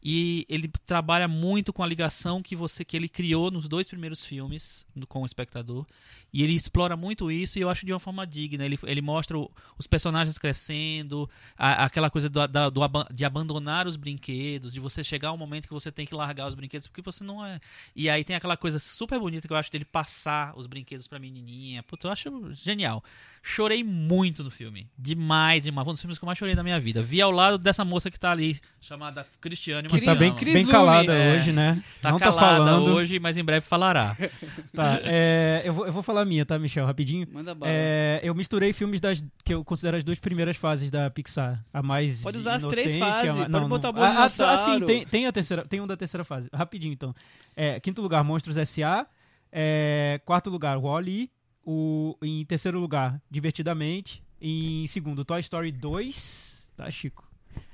e ele trabalha muito com a ligação que você que ele criou nos dois primeiros filmes no- com o espectador e ele explora muito isso e eu acho de uma forma digna. Ele, ele mostra o- os personagens crescendo, a- aquela coisa do, da- do de abandonar os brinquedos, de você chegar um momento que você tem que largar os brinquedos porque você não é. E aí tem aquela coisa super bonita que eu acho dele passar os brinquedos pra menininha. Putz, eu acho genial. Chorei muito no filme. Demais, demais. Um dos filmes que eu mais chorei na minha vida. Vi ao lado dessa moça que tá ali, chamada Cristiane. Que mas tá te bem. Cris bem Lume, calada é. hoje, né? Tá não tá calada falando. hoje, mas em breve falará. Tá, é, eu, vou, eu vou falar a minha, tá, Michel? Rapidinho. Manda bala. É, eu misturei filmes das que eu considero as duas primeiras fases da Pixar. A mais Pode usar as três inocente, fases, a ma- pode não, botar não. Bom Ah, ah, ah, sim, tem, tem a terceira, tem um da terceira fase. Rapidinho, então. É, quinto lugar, Monstros S.A. É, quarto lugar, Wall-E. O, em terceiro lugar, Divertidamente. Em segundo, Toy Story 2. Tá, Chico?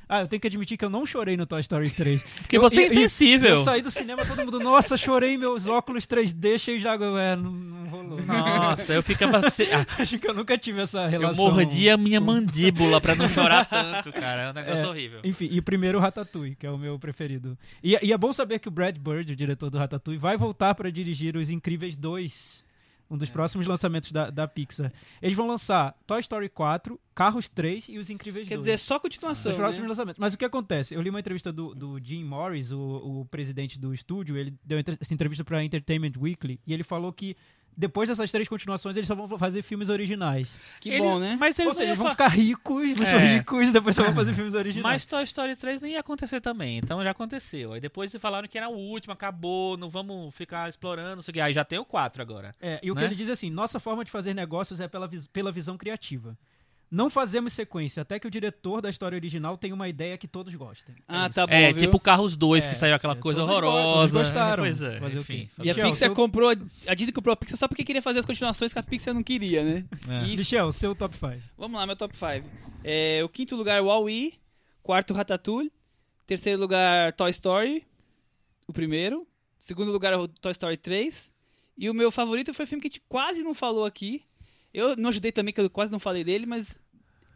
Ah, eu tenho que admitir que eu não chorei no Toy Story 3. Porque você é insensível. Eu saí do cinema, todo mundo, nossa, chorei meus óculos 3D cheios de água. É, não, não rolou. Nossa, eu ficava. se- ah, Acho que eu nunca tive essa eu relação. mordia a minha mandíbula pra não chorar tanto, cara. É um negócio É. horrível. Enfim, e o primeiro o Ratatouille, que é o meu preferido. E, e é bom saber que o Brad Bird, o diretor do Ratatouille, vai voltar para dirigir Os Incríveis 2, um É. dos próximos lançamentos da, da Pixar. Eles vão lançar Toy Story 4, Carros 3 e Os Incríveis Quer 2. dizer, é só Os continuação. próximos Né? lançamentos. Mas o que acontece? Eu li uma entrevista do, do Jim Morris, o, o presidente do estúdio, ele deu essa entrevista para Entertainment Weekly, e ele falou que depois dessas três continuações eles só vão fazer filmes originais. Que Ele- bom, né? Mas Ou eles, seja, não eles iam vão fa- ficar ricos, muito É. ricos, depois só vão fazer filmes originais. Mas Toy Story 3 nem ia acontecer também, então já aconteceu. Aí depois falaram que era o último, acabou, não vamos ficar explorando, não sei o que. Aí já tem o 4 agora. É, e o que né? ele diz é assim: nossa forma de fazer negócios é pela, vis- pela visão criativa. Não fazemos sequência até que o diretor da história original tenha uma ideia que todos gostem. Ah, isso. tá bom, é, viu? tipo Carros 2, É, que saiu aquela é, coisa todos go- todos horrorosa. gostaram. Pois é, Fazer o enfim. quê? E a Michel, Pixar seu- comprou. A Disney comprou a Pixar só porque queria fazer as continuações que a Pixar não queria, né? É. E- Michel, seu top 5. Vamos lá, meu top 5. É, o quinto lugar, Wall-E. Quarto, Ratatouille. Terceiro lugar, Toy Story. O primeiro. Segundo lugar, o Toy Story 3. E o meu favorito foi o filme que a gente quase não falou aqui. Eu não ajudei também, que eu quase não falei dele, mas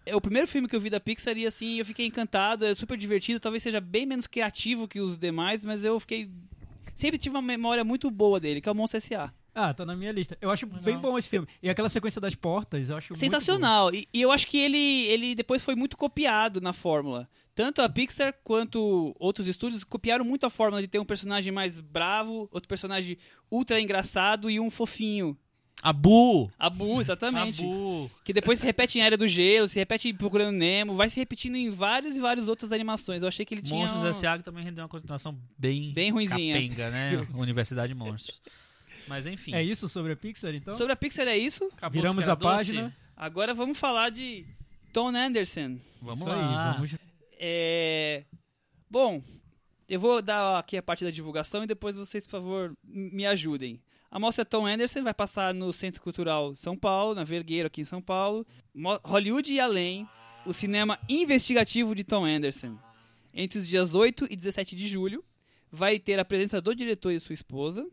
é o primeiro filme que eu vi da Pixar e assim, eu fiquei encantado, é super divertido, talvez seja bem menos criativo que os demais, mas eu fiquei sempre tive uma memória muito boa dele, que é o Monstro S.A. Ah, tá na minha lista. Eu acho bem bom esse filme. E aquela sequência das portas, eu acho muito Sensacional. E, e eu acho que ele, ele depois foi muito copiado na fórmula. Tanto a Pixar quanto outros estúdios copiaram muito a fórmula de ter um personagem mais bravo, outro personagem ultra engraçado e um fofinho. Abu! Abu, exatamente. Abu! Que depois se repete em Área do Gelo, se repete em Procurando Nemo, vai se repetindo em vários e várias outras animações. Eu achei que ele tinha. Monstros um- S.A. que também rendeu uma continuação bem, Bem ruinzinha. capenga, né? Universidade Monstros. Mas enfim. É isso sobre a Pixar, então? Sobre a Pixar é isso. Acabou Viramos a página. doce? Agora vamos falar de Tom Anderson. Vamos Isso lá. aí, vamos... É... Bom, eu vou dar aqui a parte da divulgação e depois vocês, por favor, me ajudem. A mostra Tom Anderson vai passar no Centro Cultural São Paulo, na Vergueiro, aqui em São Paulo. Hollywood e Além, o cinema investigativo de Tom Anderson. Entre os dias 8 e 17 de julho, vai ter a presença do diretor e sua esposa.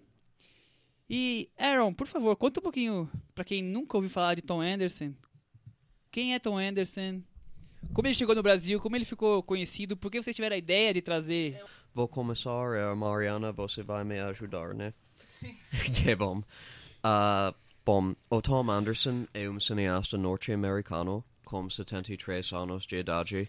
E, Aaron, por favor, conta um pouquinho pra quem nunca ouviu falar de Tom Anderson. Quem é Tom Anderson? Como ele chegou no Brasil? Como ele ficou conhecido? Por que vocês tiveram a ideia de trazer? Vou começar, eh, Mariana, você vai me ajudar, né? Que bom. Ah, bom, o Tom Anderson é um cineasta norte-americano com 73 anos de idade.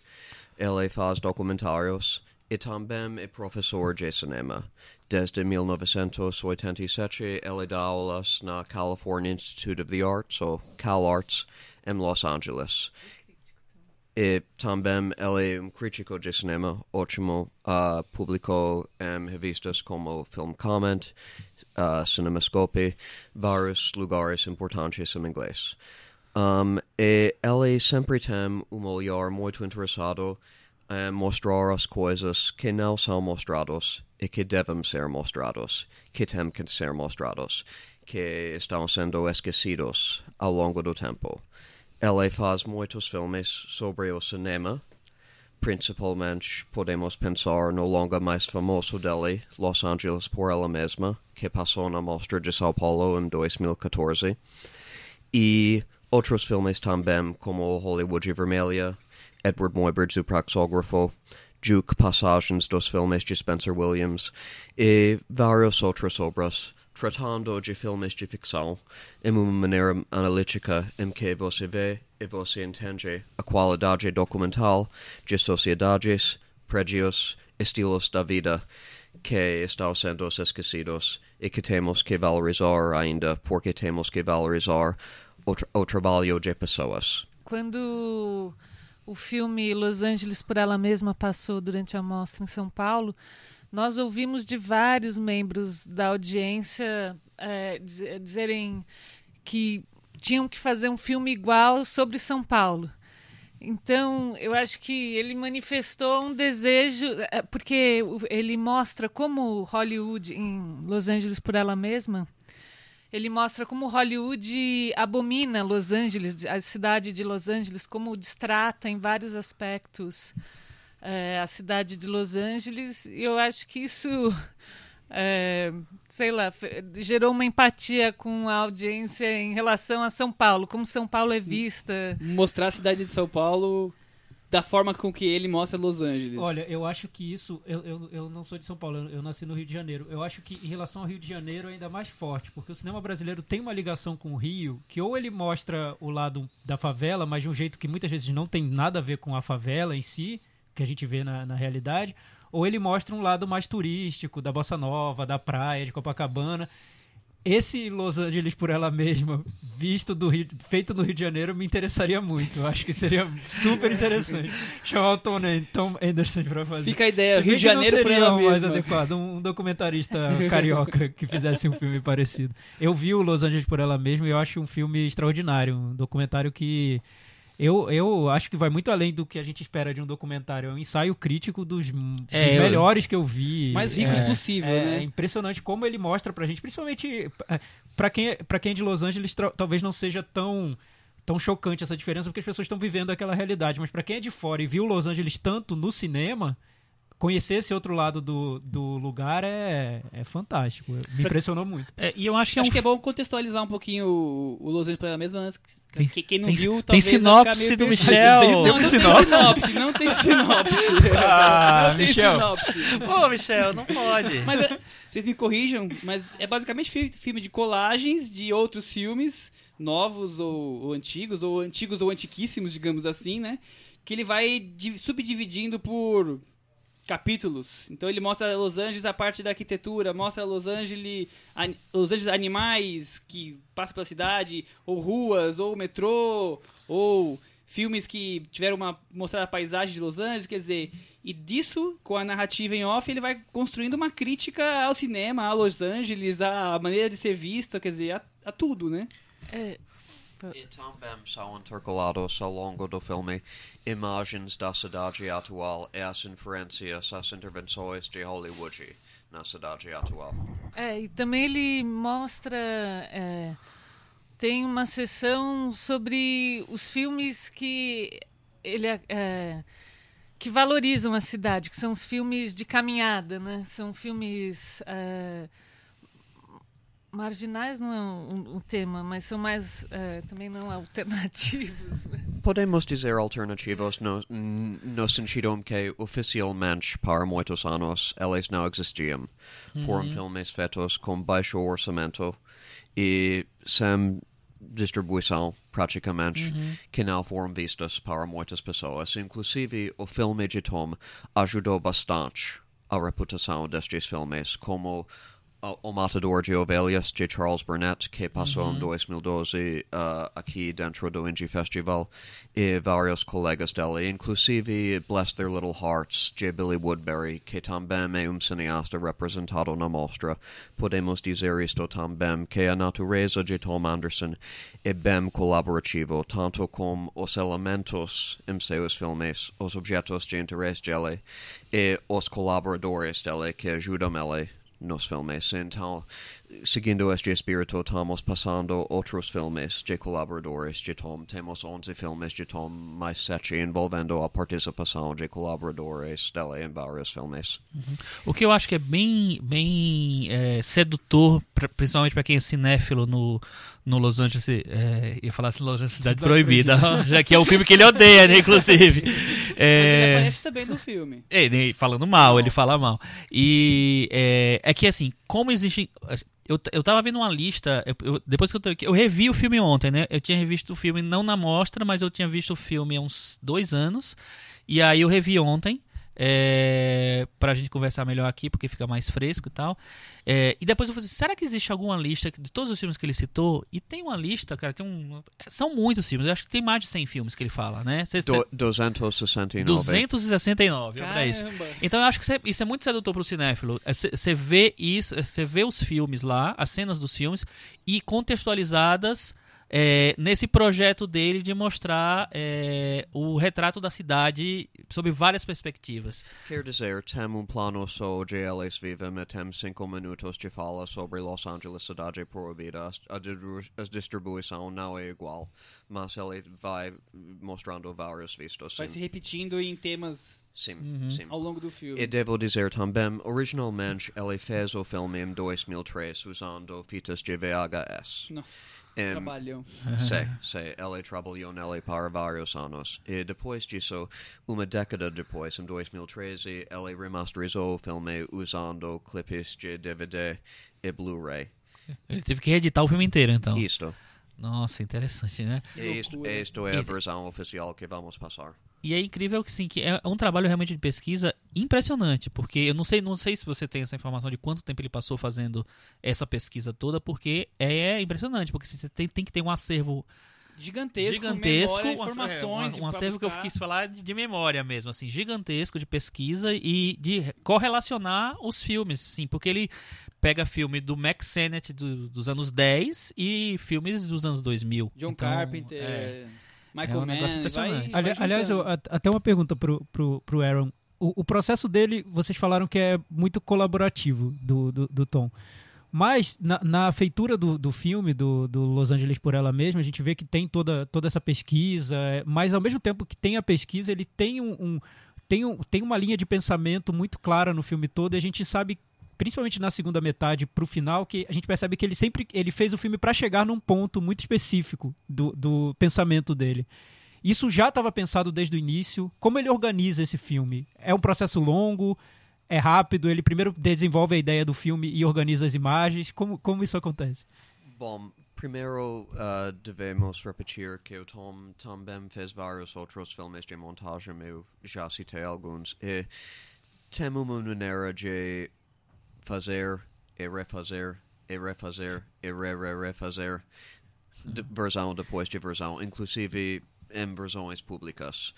Ele faz documentários e também é professor de cinema. Desde 1987, ele dá aulas na California Institute of the Arts, ou CalArts, em Los Angeles. E também ele é um crítico de cinema ótimo. ah, publicou em revistas como Film Comment, uh, Cinemascope, vários lugares importantes em inglês. Um, e ele sempre tem um olhar muito interessado em mostrar as coisas que não são mostradas e que devem ser mostradas, que têm que ser mostradas, que estão sendo esquecidos ao longo do tempo. Ele faz muitos filmes sobre o cinema, Principalmente podemos pensar no longa mais famoso dele, Los Angeles por ela mesma, que passou na Mostra de São Paulo em 2014. E outros filmes também, como Hollywood Vermelha, Edward Muibert's O Praxógrafo, Juke Passagens dos filmes de Spencer Williams e várias outras obras, tratando de filmes de ficção em uma maneira analítica em que você vê e você entende a qualidade documental de sociedades, prédios, estilos da vida que estão sendo esquecidos e que temos que valorizar ainda porque temos que valorizar o, tra o trabalho de pessoas. Quando o filme Los Angeles por ela mesma passou durante a mostra em São Paulo, nós ouvimos de vários membros da audiência é, diz- dizerem que tinham que fazer um filme igual sobre São Paulo. Então, eu acho que ele manifestou um desejo, é, porque ele mostra como Hollywood, em Los Angeles por ela mesma, ele mostra como Hollywood abomina Los Angeles, a cidade de Los Angeles, como distrata em vários aspectos é, a cidade de Los Angeles. E eu acho que isso, é, sei lá, gerou uma empatia com a audiência em relação a São Paulo, como São Paulo é vista. Mostrar a cidade de São Paulo da forma com que ele mostra Los Angeles. Olha, eu acho que isso. Eu, eu, eu não sou de São Paulo, eu, eu nasci no Rio de Janeiro. Eu acho que em relação ao Rio de Janeiro é ainda mais forte, porque o cinema brasileiro tem uma ligação com o Rio, que ou ele mostra o lado da favela, mas de um jeito que muitas vezes não tem nada a ver com a favela em si, que a gente vê na, na realidade, ou ele mostra um lado mais turístico, da Bossa Nova, da praia, de Copacabana. Esse Los Angeles por ela mesma, visto do Rio, feito no Rio de Janeiro, me interessaria muito. Eu acho que seria super interessante chamar o Tom, Anderson pra fazer. Fica a ideia, Rio de Janeiro por seria ela o mais mesma. adequado, um documentarista carioca que fizesse um filme parecido. Eu vi o Los Angeles por ela mesma e eu acho um filme extraordinário, um documentário que eu, eu acho que vai muito além do que a gente espera de um documentário. É um ensaio crítico dos, dos É, eu- melhores que eu vi. Mais ricos é, possível, é, né? impressionante como ele mostra pra gente, principalmente é, pra quem, pra quem é de Los Angeles, talvez não seja tão tão chocante essa diferença, porque as pessoas estão vivendo aquela realidade. Mas para quem é de fora e viu Los Angeles tanto no cinema, conhecer esse outro lado do, do lugar é, é fantástico. Me impressionou muito. É, e eu acho que é um Acho que é bom contextualizar um pouquinho o, o Los Angeles pela mesma antes que- Tem- que quem não tem- viu, tem sinopse do. Michel. Não, Tem não tem sinopse, não tem sinopse. Ah, não tem Michel. sinopse. Pô, Michel, não pode. Mas é, vocês me corrijam, mas é basicamente fi- filme de colagens de outros filmes, novos ou, ou antigos, ou antigos ou antiquíssimos, digamos assim, né? Que ele vai di- subdividindo por capítulos. Então ele mostra Los Angeles a parte da arquitetura, mostra Los Angeles, an- Los Angeles animais que passam pela cidade, ou ruas, ou metrô, ou filmes que tiveram uma mostrar a paisagem de Los Angeles, quer dizer, e disso com a narrativa em off ele vai construindo uma crítica ao cinema, a Los Angeles, à maneira de ser vista, quer dizer, a, a tudo, né? É, E também são intercalados ao longo do filme imagens da cidade atual e as inferências às intervenções de Hollywood na cidade atual. É, e também ele mostra. é, tem uma sessão sobre os filmes que ele é, que valorizam a cidade, que são os filmes de caminhada, né? São filmes é, marginais não é um, um tema, mas são mais é, também não alternativos. mas- Podemos dizer alternativos no, no sentido em que oficialmente para muitos anos eles não existiam. Foram filmes feitos com baixo orçamento e sem distribuição praticamente que não foram vistos para muitas pessoas. Inclusive o filme de Tom ajudou bastante a reputação destes filmes como o, Matador de Ovelhas de Charles Burnett, que passou em 2012 uh, aqui dentro do Indie Festival, e vários colegas dele, inclusive Bless Their Little Hearts de Billy Woodbury, que também é um cineasta representado na mostra. Podemos dizer isto também, que a natureza de Tom Anderson é bem colaborativo, tanto com os elementos em seus filmes, os objetos de interesse dele e os colaboradores dele que ajudam ele nos filmes. Então, seguindo este espírito, estamos passando outros filmes de colaboradores de Tom. Temos 11 filmes de Tom, mais 7 envolvendo a participação de colaboradores dele em vários filmes. O que eu acho que é bem, bem é, sedutor, pra- principalmente para quem é cinéfilo no, no Los Angeles, é, ia falar assim, Los Angeles Cidade Proibida, já que é o filme que ele odeia, né, inclusive. Mas ele É, aparece também no filme. ele falando mal, ele fala mal. E é, é que assim, como existe. Eu, eu tava vendo uma lista, eu- eu- depois que eu, eu revi o filme ontem, né? Eu tinha revisto o filme não na mostra, mas eu tinha visto o filme há uns dois anos. E aí eu revi ontem. É, pra gente conversar melhor aqui, porque fica mais fresco e tal. É, e depois eu falei assim, será que existe alguma lista de todos os filmes que ele citou? E tem uma lista, cara, tem um. São muitos filmes, eu acho que tem mais de 100 filmes que ele fala, né? Cê- cê- Do, 269. 269, olha isso. Então eu acho que cê- isso é muito sedutor pro cinéfilo. Você vê isso, você vê os filmes lá, as cenas dos filmes, e contextualizadas é, nesse projeto dele de mostrar é, o retrato da cidade sob várias perspectivas. Quer dizer, tem um plano só de eles vivem e tem cinco minutos de fala sobre Los Angeles cidade proibida. A, distribuição não é igual, mas ele vai mostrando vários vistos. Vai sim. se repetindo em temas Sim, Uhum. sim. ao longo do filme. E devo dizer também, originalmente ele fez o filme em 2003 usando fitas de VHS. Nossa, Em- trabalhão. Sim, sim, ele trabalhou nele por vários anos. E depois disso, uma década depois, em 2013, ele remasterizou o filme usando clipes de DVD e Blu-ray. Ele teve que reeditar o filme inteiro, então. Isto. Nossa, interessante, né? E isto, isto é a versão oficial que vamos passar. E é incrível que sim, que é um trabalho realmente de pesquisa impressionante, porque eu não sei, não sei se você tem essa informação de quanto tempo ele passou fazendo essa pesquisa toda, porque é impressionante, porque você tem, tem que ter um acervo Gigantesco, gigantesco, memória, informações. é, de- um, um acervo que eu buscar. quis falar de, de memória mesmo, assim, gigantesco de pesquisa e de correlacionar os filmes, sim, porque ele pega filme do Max Sennett do- dos anos 10 e filmes dos anos 2000. John Então, Carpenter, é. Michael É um negócio Mann, impressionante. vai- Ali- vai aliás, eu- até uma pergunta pro, pro, pro Aaron. O, o processo dele, vocês falaram que é muito colaborativo do, do, do Tom. Mas na, na feitura do, do filme, do, do Los Angeles por ela mesma, a gente vê que tem toda, toda essa pesquisa, é, mas ao mesmo tempo que tem a pesquisa, ele tem um, um tem, um, tem uma linha de pensamento muito clara no filme todo e a gente sabe principalmente na segunda metade pro final que a gente percebe que ele sempre ele fez o filme para chegar num ponto muito específico do, do pensamento dele. Isso já estava pensado desde o início. Como ele organiza esse filme? É um processo longo é rápido ele primeiro desenvolve a ideia do filme e organiza as imagens. Como, como isso acontece? Bom, primeiro uh, devemos repetir que o Tom também fez vários outros filmes de montagem, eu já citei alguns, e tem uma maneira de fazer e refazer e refazer e re-re-refazer de versão depois de versão, inclusive em versões públicas.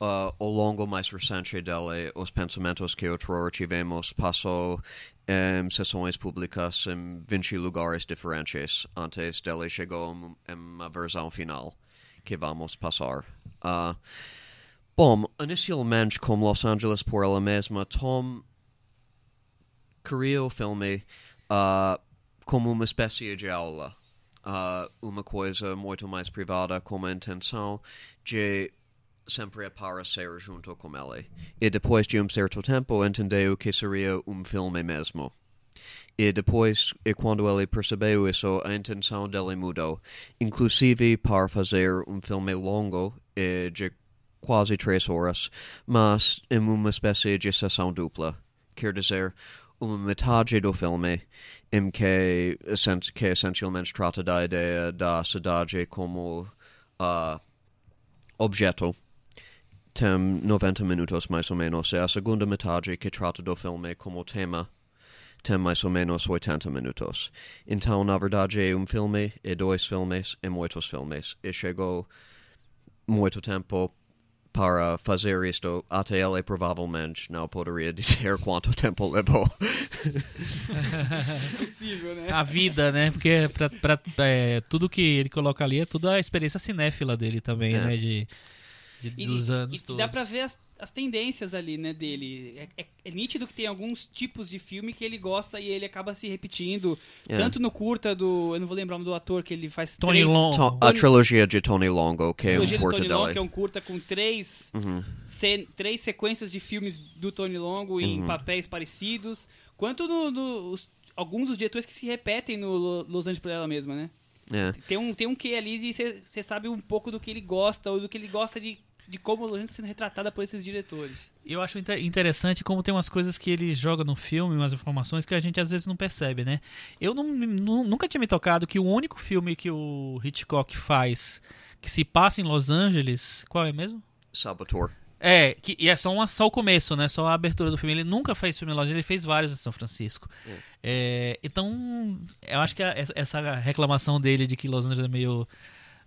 Uh, ao longo mais recente dele, os pensamentos que outro tivemos passou em sessões públicas em 20 lugares diferentes antes dele chegou em uma versão final que vamos passar. Uh, bom, inicialmente, com Los Angeles por ela mesma, Tom queria o filme uh, como uma espécie de aula. Uh, uma coisa muito mais privada com a intenção de sempre aparecer junto com ele. E depois de um certo tempo entendeu que seria um filme mesmo. E depois, e quando ele percebeu isso, a intenção dele mudou. Inclusive para fazer um filme longo e de quase três horas, mas em uma espécie de sessão dupla. Quer dizer, uma metade do filme em que, que essencialmente trata da ideia da cidade como uh, objeto. Tem 90 minutos mais ou menos, e a segunda metade que trata do filme como tema tem mais ou menos 80 minutos. Então, na verdade, é um filme dois filmes e muitos filmes. E chegou muito tempo para fazer isto, até ele provavelmente não poderia dizer quanto tempo levou. Impossível, né? A vida, né? Porque pra, pra, é, tudo que ele coloca ali é tudo a experiência cinéfila dele também, É. né? De, de- E- dos anos e todos. dá pra ver as, as tendências ali, né, dele. É, é- é nítido que tem alguns tipos de filme que ele gosta e ele acaba se repetindo. É. Tanto no curta do. Eu não vou lembrar o nome do ator que ele faz Tony três, Long. To- a trilogia de Tony Longo, que é um curta Tony Long, que é um curta com três, Uhum. ce- três sequências de filmes do Tony Longo em Uhum. papéis parecidos. Quanto no, no- os- alguns dos diretores que se repetem no Lo- Los Angeles por ela mesma, né? É. Tem um, tem um quê ali de você sabe um pouco do que ele gosta, ou do que ele gosta de, de como Los Angeles está sendo retratada por esses diretores. Eu acho inte- interessante como tem umas coisas que ele joga no filme, umas informações que a gente às vezes não percebe, né? Eu não- nu- nunca tinha me tocado que o único filme que o Hitchcock faz que se passa em Los Angeles, qual é mesmo? Saboteur. É, que, e é só, uma, só o começo, né? Só a abertura do filme. Ele nunca fez filme em Los Angeles, ele fez vários em São Francisco. É, então, eu acho que a- essa reclamação dele de que Los Angeles é meio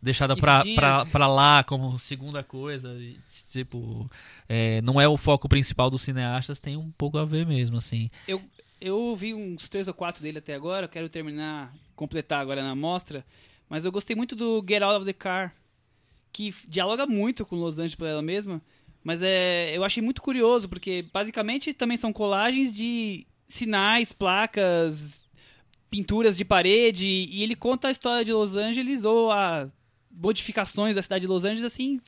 deixada pra, Esquecidinha. pra, pra lá como segunda coisa, e, tipo, é, não é o foco principal dos cineastas, tem um pouco a ver mesmo, assim. Eu, eu vi uns três ou quatro dele até agora, quero terminar, completar agora na mostra, mas eu gostei muito do Get Out of the Car, que dialoga muito com Los Angeles por ela mesma, mas é, eu achei muito curioso, porque basicamente também são colagens de sinais, placas, pinturas de parede, e ele conta a história de Los Angeles ou a modificações da cidade de Los Angeles, assim,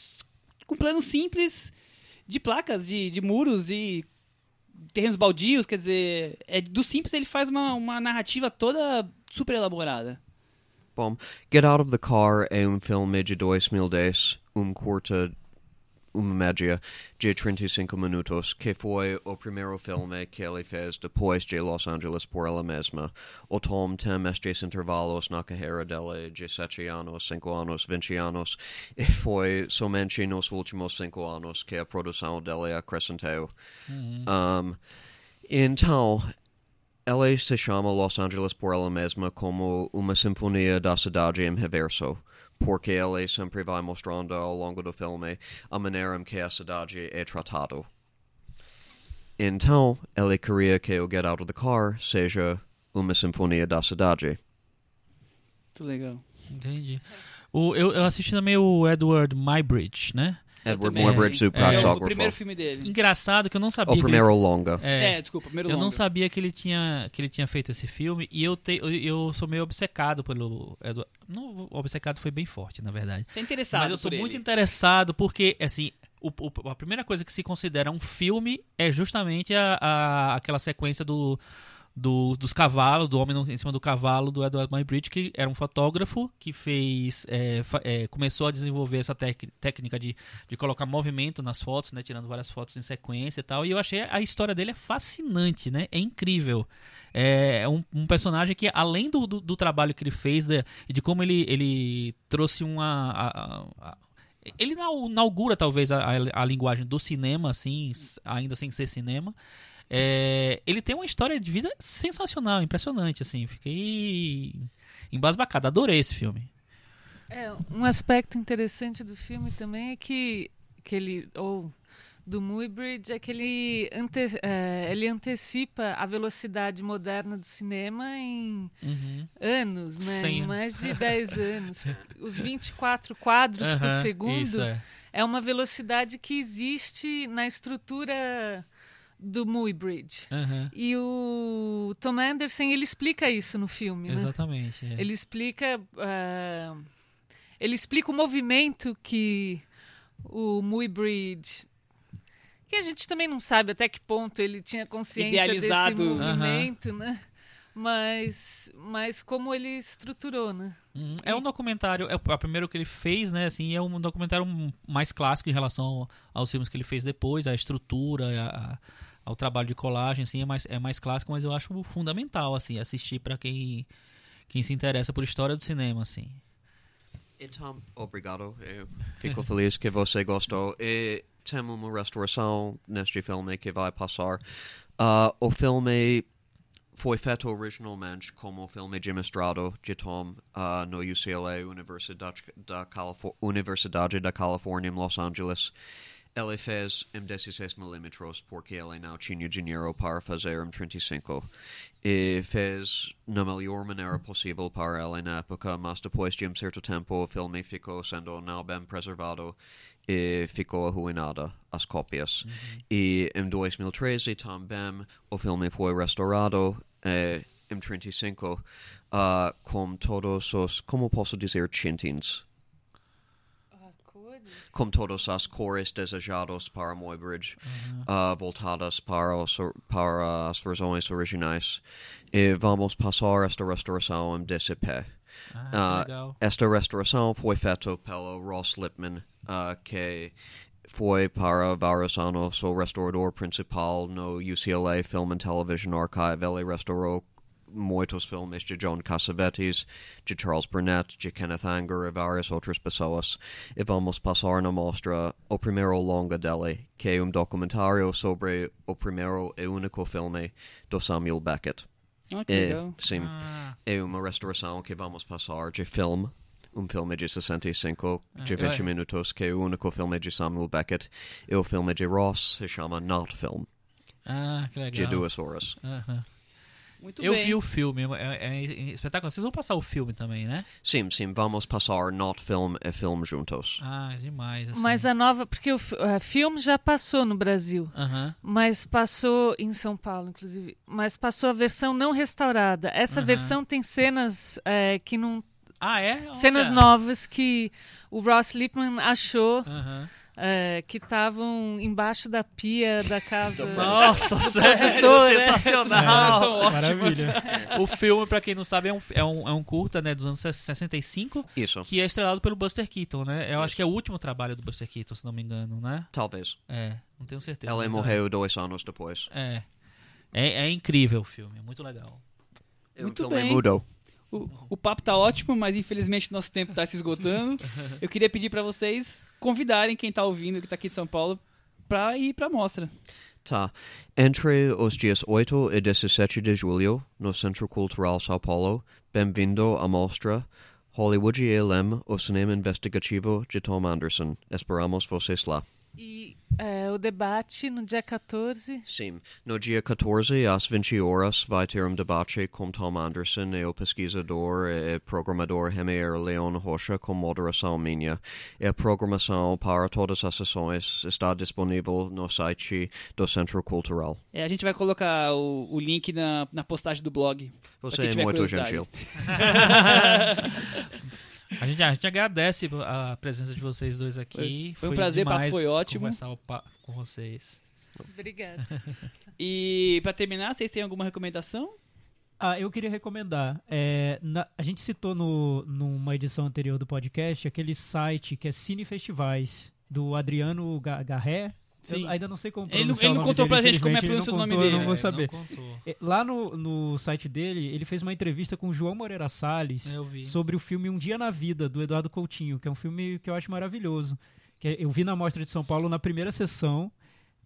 com planos simples de placas, de, de muros e terrenos baldios, quer dizer, é, do simples ele faz uma, uma narrativa toda super elaborada. Bom, Get Out of the Car é um filme de 2010, um curta, uma média de 35 minutos, que foi o primeiro filme que ele fez depois de Los Angeles por ela mesma. O Tom tem estes intervalos na carreira dele de 7 anos, 5 anos, 20 anos, e foi somente nos últimos 5 anos que a produção dele acrescentou. Um, então, ela se chama Los Angeles por ela mesma como uma sinfonia da cidade em reverso, porque ela sempre vai mostrando ao longo do filme a maneira em que a cidade é tratada. Então, ela queria que o Get Out of the Car seja uma sinfonia da cidade. Muito legal. Entendi. O, eu, eu assisti também o Edward Mybridge, né? Edward. Muybridge, o É o praxógrafo. primeiro filme dele. Engraçado que eu não sabia. O que ele- primeiro longa. É, É, desculpa, primeiro eu não longa. sabia que ele tinha que ele tinha feito esse filme e eu te, eu, eu sou meio obcecado pelo Edward. Não, obcecado foi bem forte, na verdade. Você é interessado Mas eu sou muito ele. interessado porque assim, o- o- a primeira coisa que se considera um filme é justamente a, a- aquela sequência do, do- dos cavalos, do homem em cima do cavalo do Edward Muybridge, que era um fotógrafo que fez, é, é, começou a desenvolver essa técnica de, de colocar movimento nas fotos, né, tirando várias fotos em sequência e tal. E eu achei a história dele é fascinante, né? É incrível. É um, um personagem que, além do, do, do trabalho que ele fez né, e de como ele, ele trouxe uma. a- a- ele inau- inaugura talvez a, a, a linguagem do cinema, assim, ainda sem ser cinema. É, ele tem uma história de vida sensacional, impressionante, assim. Fiquei embasbacado, adorei esse filme. É, um aspecto interessante do filme também é que, que ele, ou do Muybridge, é que ele, ante, é, ele antecipa a velocidade moderna do cinema em Uhum. anos, né? Em mais de 10 anos. Os 24 quadros por Aham, segundo é. é uma velocidade que existe na estrutura do Muybridge. Aham, E o Tom Anderson, ele explica isso no filme, né? Exatamente. é. Ele explica. ah, ele explica o movimento que o Muybridge. Que a gente também não sabe até que ponto ele tinha consciência Idealizado. desse movimento, né? Mas, mas como ele estruturou, né? Uhum. É um documentário, é o a primeiro que ele fez, né? Assim, é um documentário mais clássico em relação ao- aos filmes que ele fez depois, a estrutura, a- ao trabalho de colagem, assim, é mais, é mais clássico, mas eu acho fundamental, assim, assistir para quem, quem se interessa por história do cinema, assim. Então, obrigado. Eu fico feliz que você gostou. E temos uma restauração neste filme que vai passar. Ah, o filme foi feito originalmente como filme de mestrado de Tom ah, no UCLA, Universidade da, Califórnia, Los Angeles. Ele fez em 16mm porque ele não tinha dinheiro para fazer em 35. E fez na melhor maneira possível para ele na época, mas depois de um certo tempo o filme ficou sendo não bem preservado e ficou arruinada as cópias. E em 2013 também o filme foi restaurado eh, em 35 ah, com todos os, como posso dizer, chintins com todas as cores desejadas para Muybridge, ah, voltadas para, os, para as versões originais. E vamos passar esta restauração em DCP. Ah, legal. Esta restauração foi feita pelo Ross Lipman, ah, que foi para vários anos o restaurador principal no UCLA Film and Television Archive. Ele restaurou muitos filmes de John Cassavetes, de Charles Burnett, de Kenneth Anger e várias outras pessoas. E vamos passar na mostra o primeiro longa dele, que é um documentário sobre o primeiro e único filme do Samuel Beckett. Ah, É, sim, Ah, é uma restauração que vamos passar de filme, um filme de 65, de 20 é. minutos, que é o único filme de Samuel Beckett. E o filme de Ross se chama Not Film, ah, que de legal. duas horas. Aham. Muito Eu bem. vi o filme, é, é- é espetáculo. Vocês vão passar o filme também, né? Sim, sim, vamos passar Not Film e Film juntos. Ah, demais. Assim. Mas a nova. Porque o fi- o filme já passou no Brasil. Aham. Mas passou em São Paulo, inclusive. Mas passou a versão não restaurada. Essa Aham. versão tem cenas é, que não. Ah, é? Cenas Olha. novas que o Ross Lippman achou Aham. É, que estavam embaixo da pia da casa. Nossa, sério, produtor, é. sensacional. São ótimas. Maravilha. O filme, pra quem não sabe, é um, é um, é um curta, né, dos anos 65, Isso, que é estrelado pelo Buster Keaton, né? Eu acho que é o último trabalho do Buster Keaton, se não me engano, né? talvez. É, não tenho certeza. Ele mas é. morreu dois anos depois. É. É, é incrível o filme, é muito legal. E o Muito bem. mudou. O, o papo tá ótimo, mas infelizmente nosso tempo tá se esgotando. Eu queria pedir pra vocês convidarem quem tá ouvindo, que tá aqui de São Paulo, pra ir pra mostra. Tá. Entre os dias 8 e 17 de julho, no Centro Cultural São Paulo, bem-vindo à mostra Hollywood e ELM, o cinema investigativo de Tom Anderson. Esperamos vocês lá. E é, o debate no dia 14. Sim. No dia 14, às 20 horas, vai ter um debate com Tom Anderson e o pesquisador e programador Remeir Leon Rocha com moderação minha. E a programação para todas as sessões está disponível no site do Centro Cultural. É, a gente vai colocar o, o link na, na postagem do blog. Você é muito gentil. A gente, a gente agradece a presença de vocês dois aqui. Foi- foi um prazer, papo foi ótimo. Conversar o pa- com vocês. Obrigada. E pra terminar, vocês têm alguma recomendação? Ah, eu queria recomendar. é, na- a gente citou no, numa edição anterior do podcast aquele site que é Cine Festivais, do Adriano Ga- Garré. Sim. Eu ainda não sei como Ele pronunciar ele o não contou dele, pra gente como é infelizmente, ele pronuncia o não nome contou, eu dele. não vou É, saber. Não. É, Lá no, no site dele, ele fez uma entrevista com o João Moreira Salles vi. sobre o filme Um Dia na Vida, do Eduardo Coutinho, que é um filme que eu acho maravilhoso. Que eu vi na Mostra de São Paulo na primeira sessão,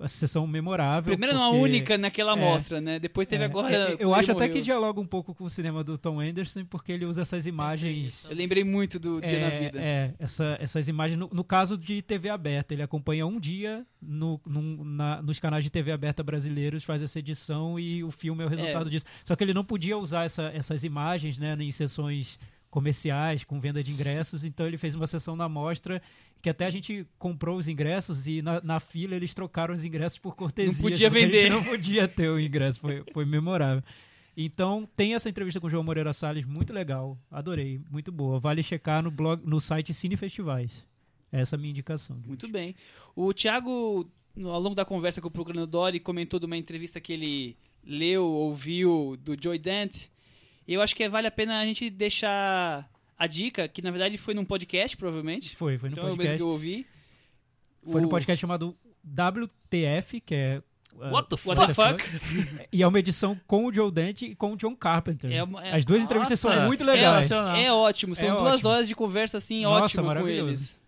sessão memorável. Primeiro não a porque- única naquela mostra, né? Depois teve é, agora. é, Eu acho até morreu. que dialoga um pouco com o cinema do Tom Anderson, porque ele usa essas imagens. Eu lembrei muito do Dia É, na Vida. é, essa- essas imagens, no, no caso de TV aberta, ele acompanha um dia no, num- na- nos canais de TV aberta brasileiros, faz essa edição e o filme é o resultado disso. Só que ele não podia usar essa- essas imagens né, em sessões comerciais, com venda de ingressos, então ele fez uma sessão na mostra que até a gente comprou os ingressos e na, na fila eles trocaram os ingressos por cortesia. Não podia vender. gente não podia ter o ingresso, foi, foi memorável. Então, tem essa entrevista com o João Moreira Salles, muito legal. Adorei, muito boa. Vale checar no blog, no site Cine Festivais. Essa é a minha indicação. Muito bem. O Thiago, ao longo da conversa com o Procurando Dory, comentou de uma entrevista que ele leu, ouviu do Joy Dante. E eu acho que vale a pena a gente deixar a dica, que na verdade foi num podcast, provavelmente. Foi, foi no então é o mesmo podcast. que eu ouvi. Foi no O- podcast chamado WTF, que é. uh, What the What the fuck? E é uma edição com o Joe Dante e com o John Carpenter. É uma- é- As duas entrevistas Nossa, são muito legais. sensacional. É ótimo, são É duas ótimo. horas de conversa assim, Nossa, ótimo com eles.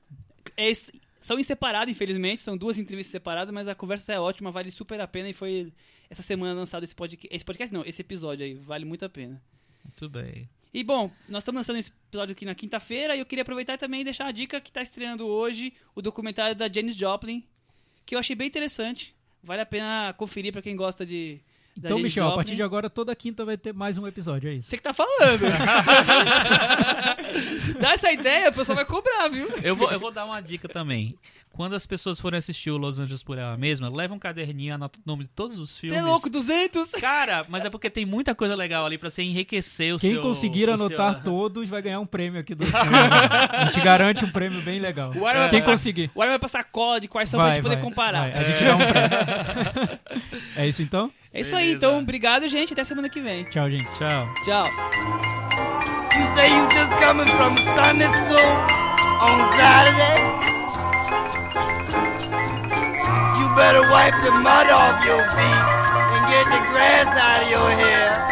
É são em separado, infelizmente, são duas entrevistas separadas, mas a conversa é ótima, vale super a pena e foi essa semana lançado esse podcast, esse podcast não, esse episódio aí, vale muito a pena. Muito bem. E bom, nós estamos lançando esse episódio aqui na quinta-feira e eu queria aproveitar e também deixar a dica que está estreando hoje o documentário da Janis Joplin, que eu achei bem interessante. Vale a pena conferir para quem gosta de da Então, Janis Michel, a Joplin. partir de agora, toda quinta vai ter mais um episódio, é isso. Você que tá falando. Dá essa ideia, o pessoal vai cobrar, viu? Eu vou, eu vou dar uma dica também. Quando as pessoas forem assistir o Los Angeles por ela mesma, leva um caderninho, anota o nome de todos os Você filmes. é louco, 200? Cara, mas é porque tem muita coisa legal ali pra você enriquecer o Quem seu... conseguir o anotar seu- todos vai ganhar um prêmio aqui do A gente garante um prêmio bem legal. O Quem passar- conseguir. O Ara vai passar cola de quais são pra Vai, gente poder vai, comparar. vai. A gente dá um prêmio. É isso então? É isso aí, Beleza. então. Obrigado, gente. Até semana que vem. Tchau, gente. Tchau. Tchau. You say you just coming from on Saturday? better wipe the mud off your feet and get the grass out of your hair.